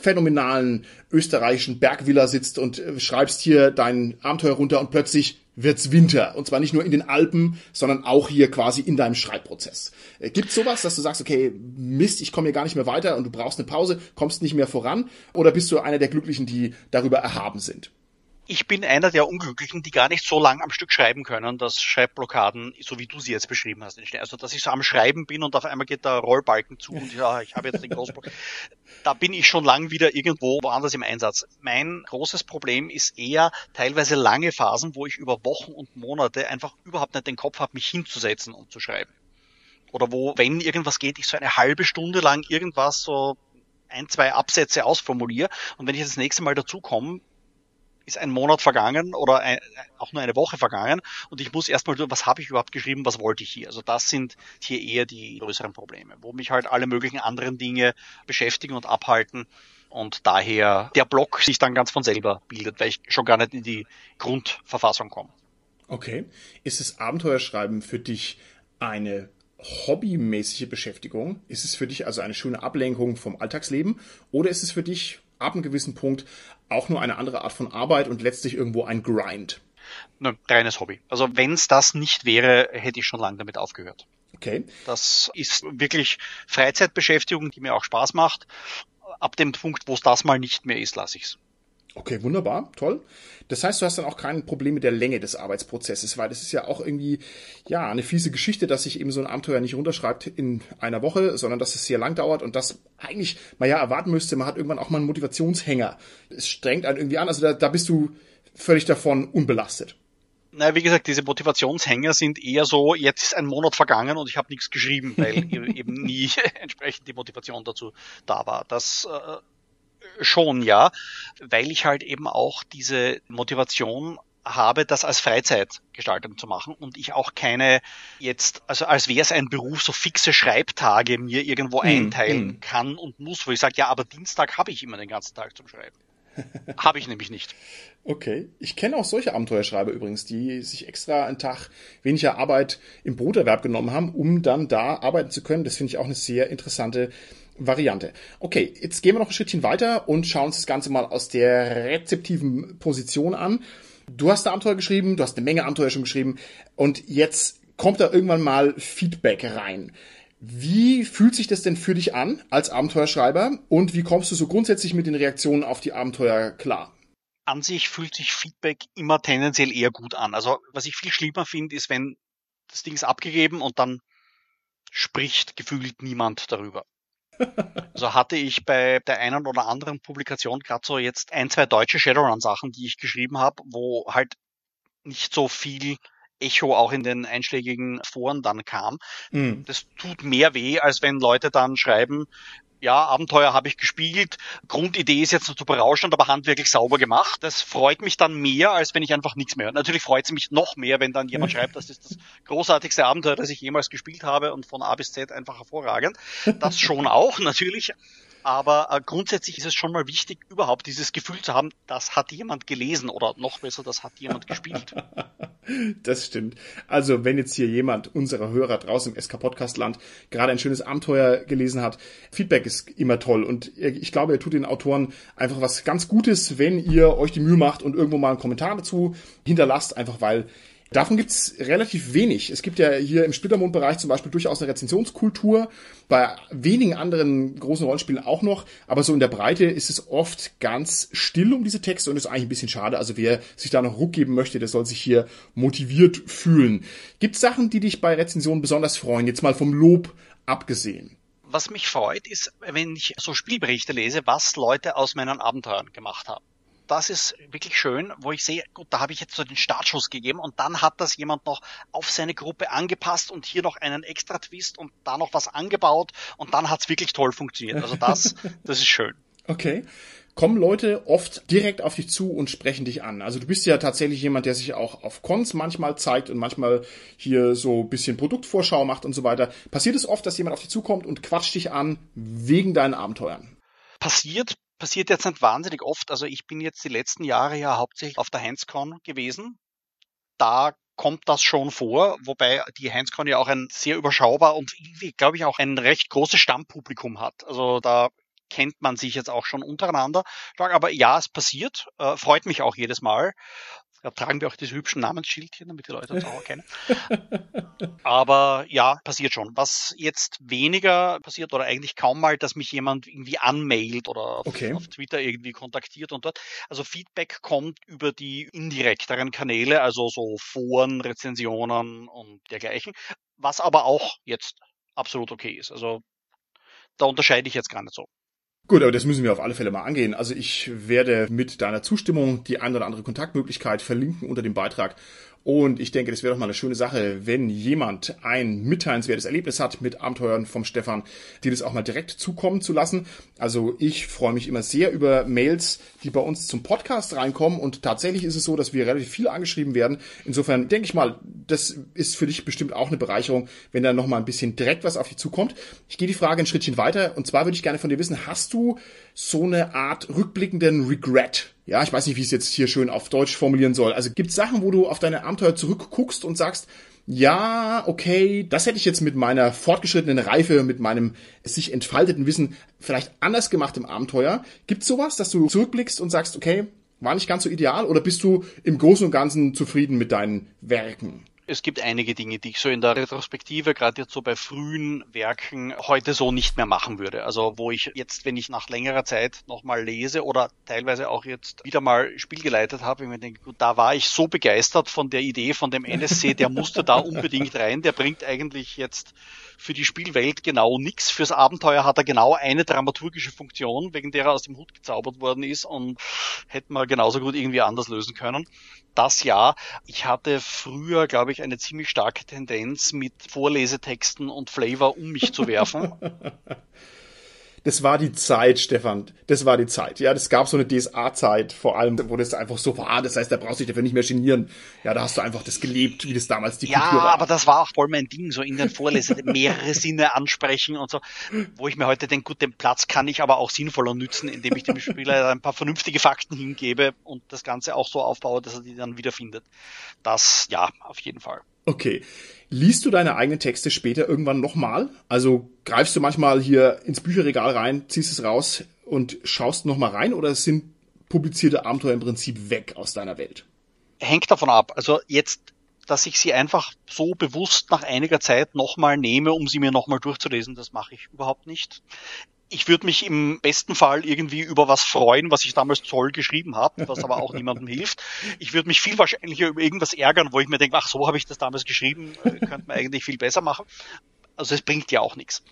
phänomenalen österreichischen Bergvilla sitzt und äh, schreibst hier dein Abenteuer runter und plötzlich wird's Winter. Und zwar nicht nur in den Alpen, sondern auch hier quasi in deinem Schreibprozess. Äh, gibt's sowas, dass du sagst, okay, Mist, ich komme hier gar nicht mehr weiter und du brauchst eine Pause, kommst nicht mehr voran? Oder bist du einer der Glücklichen, die darüber erhaben sind? Ich bin einer der Unglücklichen, die gar nicht so lang am Stück schreiben können, dass Schreibblockaden, so wie du sie jetzt beschrieben hast, entstehen. Also, dass ich so am Schreiben bin und auf einmal geht der Rollbalken zu und ja, ich habe jetzt den Großblock. Da bin ich schon lang wieder irgendwo woanders im Einsatz. Mein großes Problem ist eher teilweise lange Phasen, wo ich über Wochen und Monate einfach überhaupt nicht den Kopf habe, mich hinzusetzen und zu schreiben. Oder wo, wenn irgendwas geht, ich so eine halbe Stunde lang irgendwas so ein, zwei Absätze ausformuliere und wenn ich das nächste Mal dazu komme, ist ein Monat vergangen oder ein, auch nur eine Woche vergangen und ich muss erstmal, was habe ich überhaupt geschrieben, was wollte ich hier? Also das sind hier eher die größeren Probleme, wo mich halt alle möglichen anderen Dinge beschäftigen und abhalten und daher der Block sich dann ganz von selber bildet, weil ich schon gar nicht in die Grundverfassung komme. Okay. Ist das Abenteuerschreiben für dich eine hobbymäßige Beschäftigung? Ist es für dich also eine schöne Ablenkung vom Alltagsleben? Oder ist es für dich ab einem gewissen Punkt auch nur eine andere Art von Arbeit und letztlich irgendwo ein Grind. Ne, reines Hobby. Also wenn es das nicht wäre, hätte ich schon lange damit aufgehört. Okay. Das ist wirklich Freizeitbeschäftigung, die mir auch Spaß macht. Ab dem Punkt, wo es das mal nicht mehr ist, lasse ich's. Okay, wunderbar, toll. Das heißt, du hast dann auch kein Problem mit der Länge des Arbeitsprozesses, weil das ist ja auch irgendwie, ja, eine fiese Geschichte, dass sich eben so ein Abenteuer nicht runterschreibt in einer Woche, sondern dass es sehr lang dauert und das eigentlich man ja erwarten müsste, man hat irgendwann auch mal einen Motivationshänger. Es strengt einen irgendwie an, also da, da bist du völlig davon unbelastet. Na, wie gesagt, diese Motivationshänger sind eher so, jetzt ist ein Monat vergangen und ich habe nichts geschrieben, weil eben nie entsprechend die Motivation dazu da war. Das äh, schon, ja, weil ich halt eben auch diese Motivation habe, das als Freizeitgestaltung zu machen und ich auch keine jetzt, also als wäre es ein Beruf, so fixe Schreibtage mir irgendwo hm, einteilen hm. kann und muss, wo ich sage, ja, aber Dienstag habe ich immer den ganzen Tag zum Schreiben. Habe ich nämlich nicht. Okay. Ich kenne auch solche Abenteuerschreiber übrigens, die sich extra einen Tag weniger Arbeit im Broterwerb genommen haben, um dann da arbeiten zu können. Das finde ich auch eine sehr interessante Variante. Okay, jetzt gehen wir noch ein Schrittchen weiter und schauen uns das Ganze mal aus der rezeptiven Position an. Du hast ein Abenteuer geschrieben, du hast eine Menge Abenteuer schon geschrieben und jetzt kommt da irgendwann mal Feedback rein. Wie fühlt sich das denn für dich an als Abenteuerschreiber und wie kommst du so grundsätzlich mit den Reaktionen auf die Abenteuer klar? An sich fühlt sich Feedback immer tendenziell eher gut an. Also was ich viel schlimmer finde, ist, wenn das Ding ist abgegeben und dann spricht gefühlt niemand darüber. Also hatte ich bei der einen oder anderen Publikation gerade so jetzt ein, zwei deutsche Shadowrun-Sachen, die ich geschrieben habe, wo halt nicht so viel Echo auch in den einschlägigen Foren dann kam. Mhm. Das tut mehr weh, als wenn Leute dann schreiben, ja, Abenteuer habe ich gespielt, Grundidee ist jetzt so berauschend, aber handwerklich sauber gemacht. Das freut mich dann mehr, als wenn ich einfach nichts mehr höre. Natürlich freut es mich noch mehr, wenn dann jemand schreibt, das ist das großartigste Abenteuer, das ich jemals gespielt habe und von A bis Z einfach hervorragend. Das schon auch, natürlich. Aber äh, grundsätzlich ist es schon mal wichtig, überhaupt dieses Gefühl zu haben, das hat jemand gelesen oder noch besser, das hat jemand gespielt. Das stimmt. Also, wenn jetzt hier jemand unserer Hörer draußen im SK Podcast Land gerade ein schönes Abenteuer gelesen hat, Feedback ist immer toll und ich glaube, er tut den Autoren einfach was ganz Gutes, wenn ihr euch die Mühe macht und irgendwo mal einen Kommentar dazu hinterlasst, einfach weil Davon gibt's relativ wenig. Es gibt ja hier im Splittermond-Bereich zum Beispiel durchaus eine Rezensionskultur, bei wenigen anderen großen Rollenspielen auch noch, aber so in der Breite ist es oft ganz still um diese Texte und ist eigentlich ein bisschen schade. Also wer sich da noch Ruck geben möchte, der soll sich hier motiviert fühlen. Gibt's Sachen, die dich bei Rezensionen besonders freuen? Jetzt mal vom Lob abgesehen was mich freut, ist, wenn ich so Spielberichte lese, was Leute aus meinen Abenteuern gemacht haben das ist wirklich schön, wo ich sehe, gut, da habe ich jetzt so den Startschuss gegeben und dann hat das jemand noch auf seine Gruppe angepasst und hier noch einen extra Twist und da noch was angebaut und dann hat's wirklich toll funktioniert. Also das, das ist schön. Okay. Kommen Leute oft direkt auf dich zu und sprechen dich an. Also du bist ja tatsächlich jemand, der sich auch auf Cons manchmal zeigt und manchmal hier so ein bisschen Produktvorschau macht und so weiter. Passiert es oft, dass jemand auf dich zukommt und quatscht dich an wegen deinen Abenteuern? Passiert passiert jetzt nicht wahnsinnig oft. Also ich bin jetzt die letzten Jahre ja hauptsächlich auf der Heinzcon gewesen. Da kommt das schon vor, wobei die Heinzcon ja auch ein sehr überschaubar und glaube ich, auch ein recht großes Stammpublikum hat. Also da kennt man sich jetzt auch schon untereinander. Aber ja, es passiert, äh, freut mich auch jedes Mal. Da tragen wir auch diese hübschen Namensschildchen, damit die Leute uns auch erkennen. Aber ja, passiert schon. Was jetzt weniger passiert oder eigentlich kaum mal, dass mich jemand irgendwie anmailt oder auf, okay. auf Twitter irgendwie kontaktiert und dort. Also Feedback kommt über die indirekteren Kanäle, also so Foren, Rezensionen und dergleichen. Was aber auch jetzt absolut okay ist. Also da unterscheide ich jetzt gar nicht so. Gut, aber das müssen wir auf alle Fälle mal angehen. Also ich werde mit deiner Zustimmung die ein oder andere Kontaktmöglichkeit verlinken unter dem Beitrag und ich denke, das wäre doch mal eine schöne Sache, wenn jemand ein mitteilenswertes Erlebnis hat mit Abenteuern vom Stefan, die das auch mal direkt zukommen zu lassen. Also ich freue mich immer sehr über Mails, die bei uns zum Podcast reinkommen. Und tatsächlich ist es so, dass wir relativ viel angeschrieben werden. Insofern denke ich mal, das ist für dich bestimmt auch eine Bereicherung, wenn da noch mal ein bisschen direkt was auf dich zukommt. Ich gehe die Frage ein Schrittchen weiter. Und zwar würde ich gerne von dir wissen, hast du so eine Art rückblickenden Regret ja, ich weiß nicht, wie ich es jetzt hier schön auf Deutsch formulieren soll. Also gibt es Sachen, wo du auf deine Abenteuer zurückguckst und sagst, ja, okay, das hätte ich jetzt mit meiner fortgeschrittenen Reife, mit meinem sich entfalteten Wissen vielleicht anders gemacht im Abenteuer. Gibt's sowas, dass du zurückblickst und sagst, okay, war nicht ganz so ideal oder bist du im Großen und Ganzen zufrieden mit deinen Werken? Es gibt einige Dinge, die ich so in der Retrospektive, gerade jetzt so bei frühen Werken, heute so nicht mehr machen würde. Also wo ich jetzt, wenn ich nach längerer Zeit nochmal lese oder teilweise auch jetzt wieder mal Spiel geleitet habe, ich mir denke, gut, da war ich so begeistert von der Idee von dem NSC, der musste da unbedingt rein, der bringt eigentlich jetzt für die Spielwelt genau nichts. Fürs Abenteuer hat er genau eine dramaturgische Funktion, wegen der er aus dem Hut gezaubert worden ist und hätte man genauso gut irgendwie anders lösen können. Das ja, ich hatte früher, glaube ich, eine ziemlich starke Tendenz, mit Vorlesetexten und Flavor um mich zu werfen. das war die Zeit, Stefan. Das war die Zeit. Ja, das gab so eine DSA-Zeit, vor allem, wo das einfach so war. Das heißt, da brauchst du dich dafür nicht mehr genieren. Ja, da hast du einfach das gelebt, wie das damals die ja, Kultur war. Ja, aber das war auch voll mein Ding, so in den Vorlesungen mehrere Sinne ansprechen und so, wo ich mir heute denke, gut, den Platz kann ich aber auch sinnvoller nützen, indem ich dem Spieler ein paar vernünftige Fakten hingebe und das Ganze auch so aufbaue, dass er die dann wiederfindet. Das, ja, auf jeden Fall. Okay. Liest du deine eigenen Texte später irgendwann nochmal? Also greifst du manchmal hier ins Bücherregal rein, ziehst es raus und schaust nochmal rein oder sind publizierte Abenteuer im Prinzip weg aus deiner Welt? Hängt davon ab. Also jetzt, dass ich sie einfach so bewusst nach einiger Zeit nochmal nehme, um sie mir nochmal durchzulesen, das mache ich überhaupt nicht ich würde mich im besten Fall irgendwie über was freuen, was ich damals toll geschrieben habe, was aber auch niemandem hilft. Ich würde mich viel wahrscheinlicher über irgendwas ärgern, wo ich mir denke, ach so habe ich das damals geschrieben, äh, könnte man eigentlich viel besser machen. Also es bringt ja auch nichts.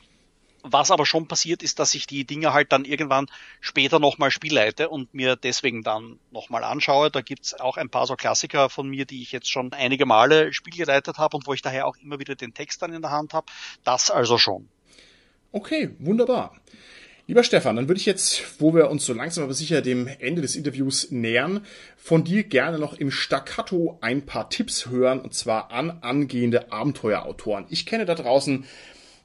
Was aber schon passiert, ist, dass ich die Dinge halt dann irgendwann später nochmal spielleite und mir deswegen dann nochmal anschaue. Da gibt's auch ein paar so Klassiker von mir, die ich jetzt schon einige Male spielgeleitet habe und wo ich daher auch immer wieder den Text dann in der Hand habe. Das also schon. Okay, wunderbar. Lieber Stefan, dann würde ich jetzt, wo wir uns so langsam aber sicher dem Ende des Interviews nähern, von dir gerne noch im Staccato ein paar Tipps hören, und zwar an angehende Abenteuerautoren. Ich kenne da draußen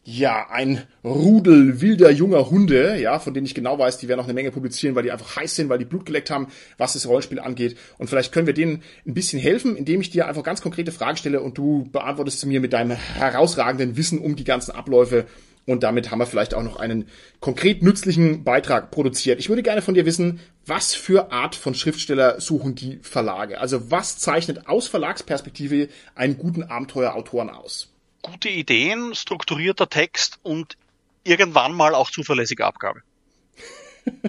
ja, ein Rudel wilder junger Hunde, ja, von denen ich genau weiß, die werden noch eine Menge publizieren, weil die einfach heiß sind, weil die Blut geleckt haben, was das Rollenspiel angeht. Und vielleicht können wir denen ein bisschen helfen, indem ich dir einfach ganz konkrete Fragen stelle und du beantwortest sie mir mit deinem herausragenden Wissen um die ganzen Abläufe und damit haben wir vielleicht auch noch einen konkret nützlichen Beitrag produziert. Ich würde gerne von dir wissen, was für Art von Schriftsteller suchen die Verlage? Also was zeichnet aus Verlagsperspektive einen guten Abenteuerautoren aus? Gute Ideen, strukturierter Text und irgendwann mal auch zuverlässige Abgabe.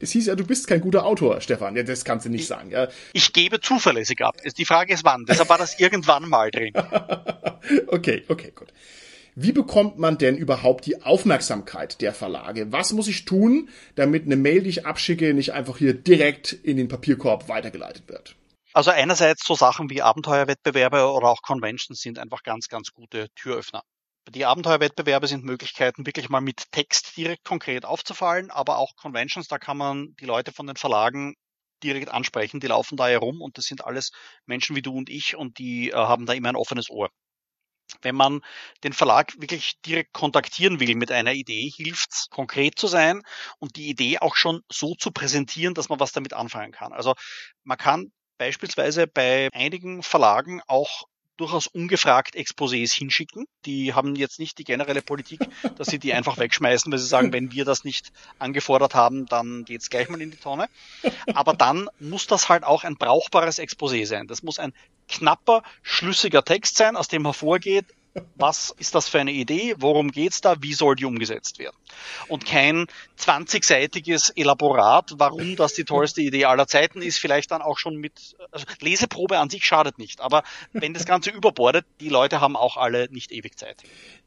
Das hieß ja, du bist kein guter Autor, Stefan. Ja, das kannst du nicht ich, sagen. Ja. Ich gebe zuverlässig ab. Die Frage ist wann. Deshalb war das irgendwann mal drin. okay, okay, gut. Wie bekommt man denn überhaupt die Aufmerksamkeit der Verlage? Was muss ich tun, damit eine Mail, die ich abschicke, nicht einfach hier direkt in den Papierkorb weitergeleitet wird? Also einerseits so Sachen wie Abenteuerwettbewerbe oder auch Conventions sind einfach ganz, ganz gute Türöffner. Die Abenteuerwettbewerbe sind Möglichkeiten, wirklich mal mit Text direkt konkret aufzufallen, aber auch Conventions, da kann man die Leute von den Verlagen direkt ansprechen, die laufen da herum und das sind alles Menschen wie du und ich und die äh, haben da immer ein offenes Ohr wenn man den Verlag wirklich direkt kontaktieren will mit einer Idee, hilft's konkret zu sein und die Idee auch schon so zu präsentieren, dass man was damit anfangen kann. Also man kann beispielsweise bei einigen Verlagen auch durchaus ungefragt Exposés hinschicken. Die haben jetzt nicht die generelle Politik, dass sie die einfach wegschmeißen, weil sie sagen, wenn wir das nicht angefordert haben, dann geht's gleich mal in die Tonne. Aber dann muss das halt auch ein brauchbares Exposé sein. Das muss ein knapper, schlüssiger Text sein, aus dem hervorgeht, was ist das für eine Idee, worum geht's da, wie soll die umgesetzt werden. Und kein 20-seitiges Elaborat, warum das die tollste Idee aller Zeiten ist, vielleicht dann auch schon mit, also Leseprobe an sich schadet nicht, aber wenn das Ganze überbordet, die Leute haben auch alle nicht ewig Zeit.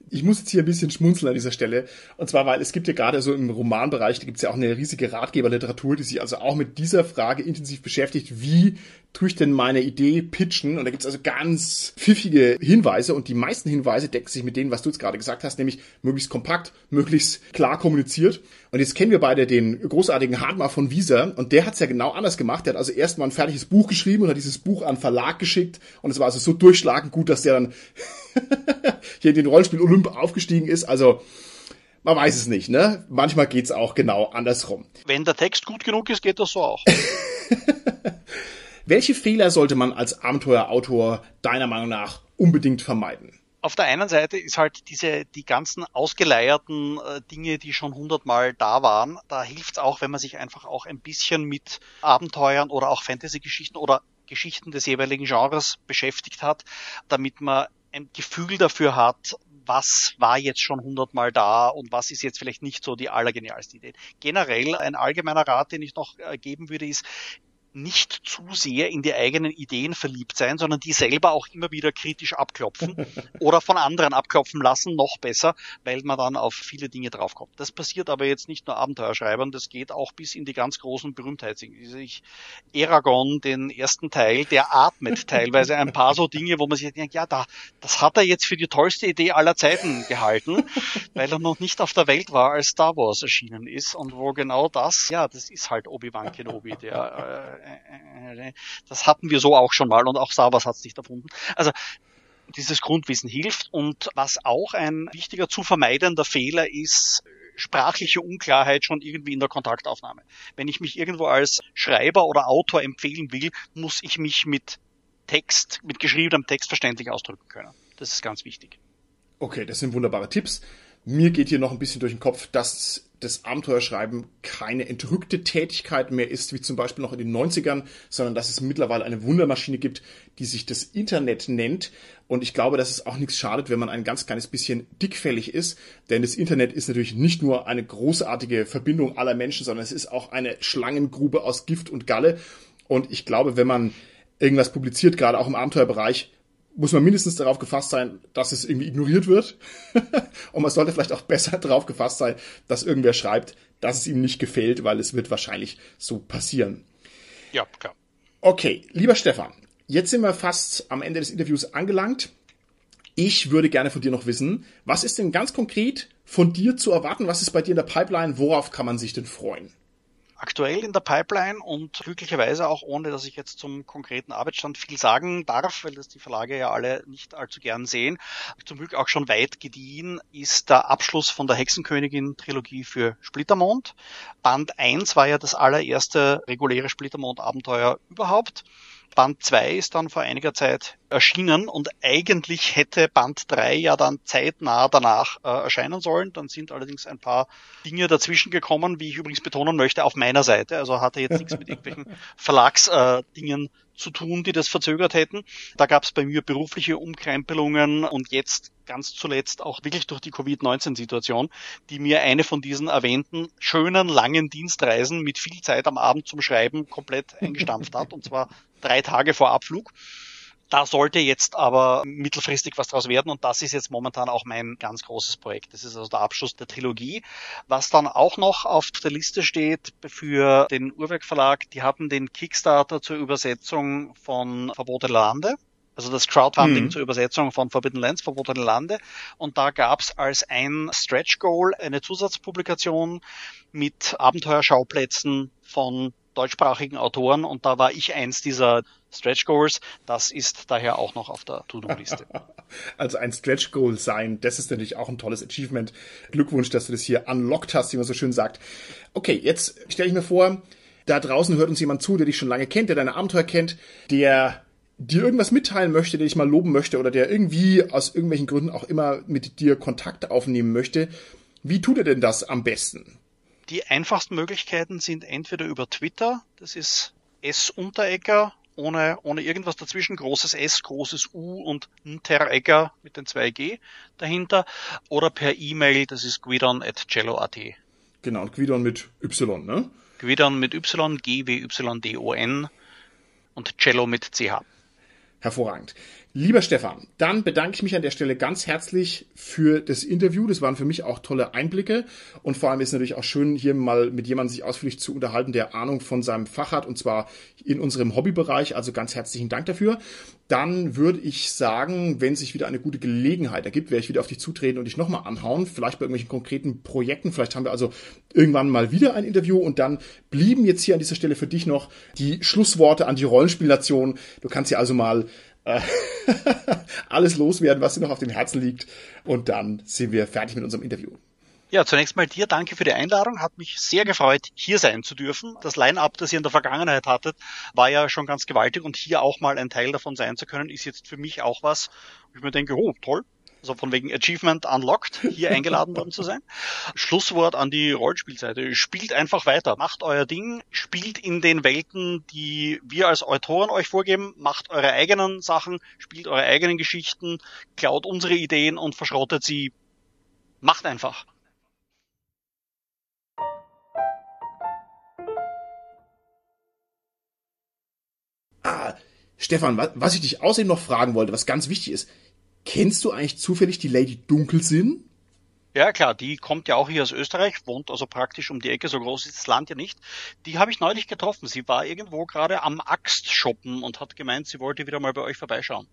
Ich muss jetzt hier ein bisschen schmunzeln an dieser Stelle. Und zwar, weil es gibt ja gerade so im Romanbereich, da gibt es ja auch eine riesige Ratgeberliteratur, die sich also auch mit dieser Frage intensiv beschäftigt, wie tue ich denn meine Idee pitchen? Und da gibt es also ganz pfiffige Hinweise und die meisten Hinweise decken sich mit denen, was du jetzt gerade gesagt hast, nämlich möglichst kompakt, möglichst klar kommuniziert. Und jetzt kennen wir beide den großartigen Hartmar von Wieser und der hat es ja genau anders gemacht. Der hat also erstmal ein fertiges Buch geschrieben und hat dieses Buch an Verlag geschickt und es war also so durchschlagend gut, dass der dann hier in den Rollenspiel Olymp aufgestiegen ist. Also man weiß es nicht, ne? Manchmal geht's auch genau andersrum. Wenn der Text gut genug ist, geht das so auch. Welche Fehler sollte man als Abenteuerautor deiner Meinung nach unbedingt vermeiden? auf der einen Seite ist halt diese, die ganzen ausgeleierten äh, Dinge, die schon hundertmal da waren, da hilft es auch, wenn man sich einfach auch ein bisschen mit Abenteuern oder auch Fantasy-Geschichten oder Geschichten des jeweiligen Genres beschäftigt hat, damit man ein Gefühl dafür hat, was war jetzt schon hundertmal da und was ist jetzt vielleicht nicht so die allergenialste Idee. Generell ein allgemeiner Rat, den ich noch äh, geben würde, ist, nicht zu sehr in die eigenen Ideen verliebt sein, sondern die selber auch immer wieder kritisch abklopfen oder von anderen abklopfen lassen, noch besser, weil man dann auf viele Dinge draufkommt. Das passiert aber jetzt nicht nur Abenteuerschreibern, das geht auch bis in die ganz großen Berühmtheiten. Ich, Eragon, den ersten Teil, der atmet teilweise ein paar so Dinge, wo man sich denkt, ja, da, das hat er jetzt für die tollste Idee aller Zeiten gehalten, weil er noch nicht auf der Welt war, als Star Wars erschienen ist und wo genau das, ja, das ist halt Obi-Wan Kenobi, der äh, äh, das hatten wir so auch schon mal und auch Sabas hat es nicht erfunden. Also dieses Grundwissen hilft und was auch ein wichtiger zu vermeidender Fehler ist, sprachliche Unklarheit schon irgendwie in der Kontaktaufnahme. Wenn ich mich irgendwo als Schreiber oder Autor empfehlen will, muss ich mich mit Text, mit geschriebenem Text verständlich ausdrücken können. Das ist ganz wichtig. Okay, das sind wunderbare Tipps. Mir geht hier noch ein bisschen durch den Kopf, dass das Abenteuerschreiben keine entrückte Tätigkeit mehr ist, wie zum Beispiel noch in den 90ern, sondern dass es mittlerweile eine Wundermaschine gibt, die sich das Internet nennt. Und ich glaube, dass es auch nichts schadet, wenn man ein ganz kleines bisschen dickfällig ist. Denn das Internet ist natürlich nicht nur eine großartige Verbindung aller Menschen, sondern es ist auch eine Schlangengrube aus Gift und Galle. Und ich glaube, wenn man irgendwas publiziert, gerade auch im Abenteuerbereich, muss man mindestens darauf gefasst sein, dass es irgendwie ignoriert wird. und man sollte vielleicht auch besser darauf gefasst sein, dass irgendwer schreibt, dass es ihm nicht gefällt, weil es wird wahrscheinlich so passieren. Ja, klar. Okay, lieber Stefan, jetzt sind wir fast am Ende des Interviews angelangt. Ich würde gerne von dir noch wissen, was ist denn ganz konkret von dir zu erwarten? Was ist bei dir in der Pipeline? Worauf kann man sich denn freuen? Aktuell in der Pipeline und glücklicherweise auch ohne, dass ich jetzt zum konkreten Arbeitsstand viel sagen darf, weil das die Verlage ja alle nicht allzu gern sehen. Zum Glück auch schon weit gediehen ist der Abschluss von der Hexenkönigin-Trilogie für Splittermond. Band 1 war ja das allererste reguläre Splittermond-Abenteuer überhaupt. Band 2 ist dann vor einiger Zeit erschienen und eigentlich hätte Band 3 ja dann zeitnah danach äh, erscheinen sollen. Dann sind allerdings ein paar Dinge dazwischen gekommen, wie ich übrigens betonen möchte, auf meiner Seite. Also hatte jetzt nichts mit irgendwelchen Verlagsdingen äh, zu tun, die das verzögert hätten. Da gab es bei mir berufliche Umkrempelungen und jetzt ganz zuletzt auch wirklich durch die Covid-19-Situation, die mir eine von diesen erwähnten schönen langen Dienstreisen mit viel Zeit am Abend zum Schreiben komplett eingestampft hat, und zwar drei Tage vor Abflug. Da sollte jetzt aber mittelfristig was draus werden und das ist jetzt momentan auch mein ganz großes Projekt. Das ist also der Abschluss der Trilogie. Was dann auch noch auf der Liste steht für den Uhrwerk Verlag, die haben den Kickstarter zur Übersetzung von Verbotene Lande. Also das Crowdfunding mhm. zur Übersetzung von Forbidden Lands, Verbotene Lande. Und da gab's als ein Stretch Goal eine Zusatzpublikation mit Abenteuerschauplätzen von deutschsprachigen Autoren und da war ich eins dieser Stretch Goals. Das ist daher auch noch auf der To-Do-Liste. Also ein Stretch Goal sein, das ist natürlich auch ein tolles Achievement. Glückwunsch, dass du das hier unlocked hast, wie man so schön sagt. Okay, jetzt stelle ich mir vor, da draußen hört uns jemand zu, der dich schon lange kennt, der deine Abenteuer kennt, der dir irgendwas mitteilen möchte, der dich mal loben möchte oder der irgendwie aus irgendwelchen Gründen auch immer mit dir Kontakt aufnehmen möchte. Wie tut er denn das am besten? Die einfachsten Möglichkeiten sind entweder über Twitter, das ist S Unterecker, ohne, ohne irgendwas dazwischen, großes S, großes U und Unterecker mit den zwei G dahinter, oder per E-Mail, das ist guidon.cello.at. Genau, und Guidon mit Y, ne? Guidon mit Y, G-W-Y-D-O-N und Cello mit CH. Hervorragend. Lieber Stefan, dann bedanke ich mich an der Stelle ganz herzlich für das Interview. Das waren für mich auch tolle Einblicke und vor allem ist es natürlich auch schön, hier mal mit jemandem sich ausführlich zu unterhalten, der Ahnung von seinem Fach hat und zwar in unserem Hobbybereich. Also ganz herzlichen Dank dafür. Dann würde ich sagen, wenn sich wieder eine gute Gelegenheit ergibt, werde ich wieder auf dich zutreten und dich nochmal anhauen. Vielleicht bei irgendwelchen konkreten Projekten. Vielleicht haben wir also irgendwann mal wieder ein Interview und dann blieben jetzt hier an dieser Stelle für dich noch die Schlussworte an die Rollenspielnation. Du kannst ja also mal alles loswerden, was dir noch auf dem Herzen liegt. Und dann sind wir fertig mit unserem Interview. Ja, zunächst mal dir danke für die Einladung. Hat mich sehr gefreut, hier sein zu dürfen. Das Line-up, das ihr in der Vergangenheit hattet, war ja schon ganz gewaltig und hier auch mal ein Teil davon sein zu können, ist jetzt für mich auch was, wo ich mir denke, oh, toll, also von wegen Achievement Unlocked, hier eingeladen worden zu sein. Schlusswort an die Rollspielseite. Spielt einfach weiter. Macht euer Ding. Spielt in den Welten, die wir als Autoren euch vorgeben. Macht eure eigenen Sachen. Spielt eure eigenen Geschichten. Klaut unsere Ideen und verschrottet sie. Macht einfach. Stefan, was ich dich außerdem noch fragen wollte, was ganz wichtig ist, kennst du eigentlich zufällig die Lady Dunkelsinn? Ja, klar, die kommt ja auch hier aus Österreich, wohnt also praktisch um die Ecke, so groß ist das Land ja nicht. Die habe ich neulich getroffen. Sie war irgendwo gerade am Axt shoppen und hat gemeint, sie wollte wieder mal bei euch vorbeischauen.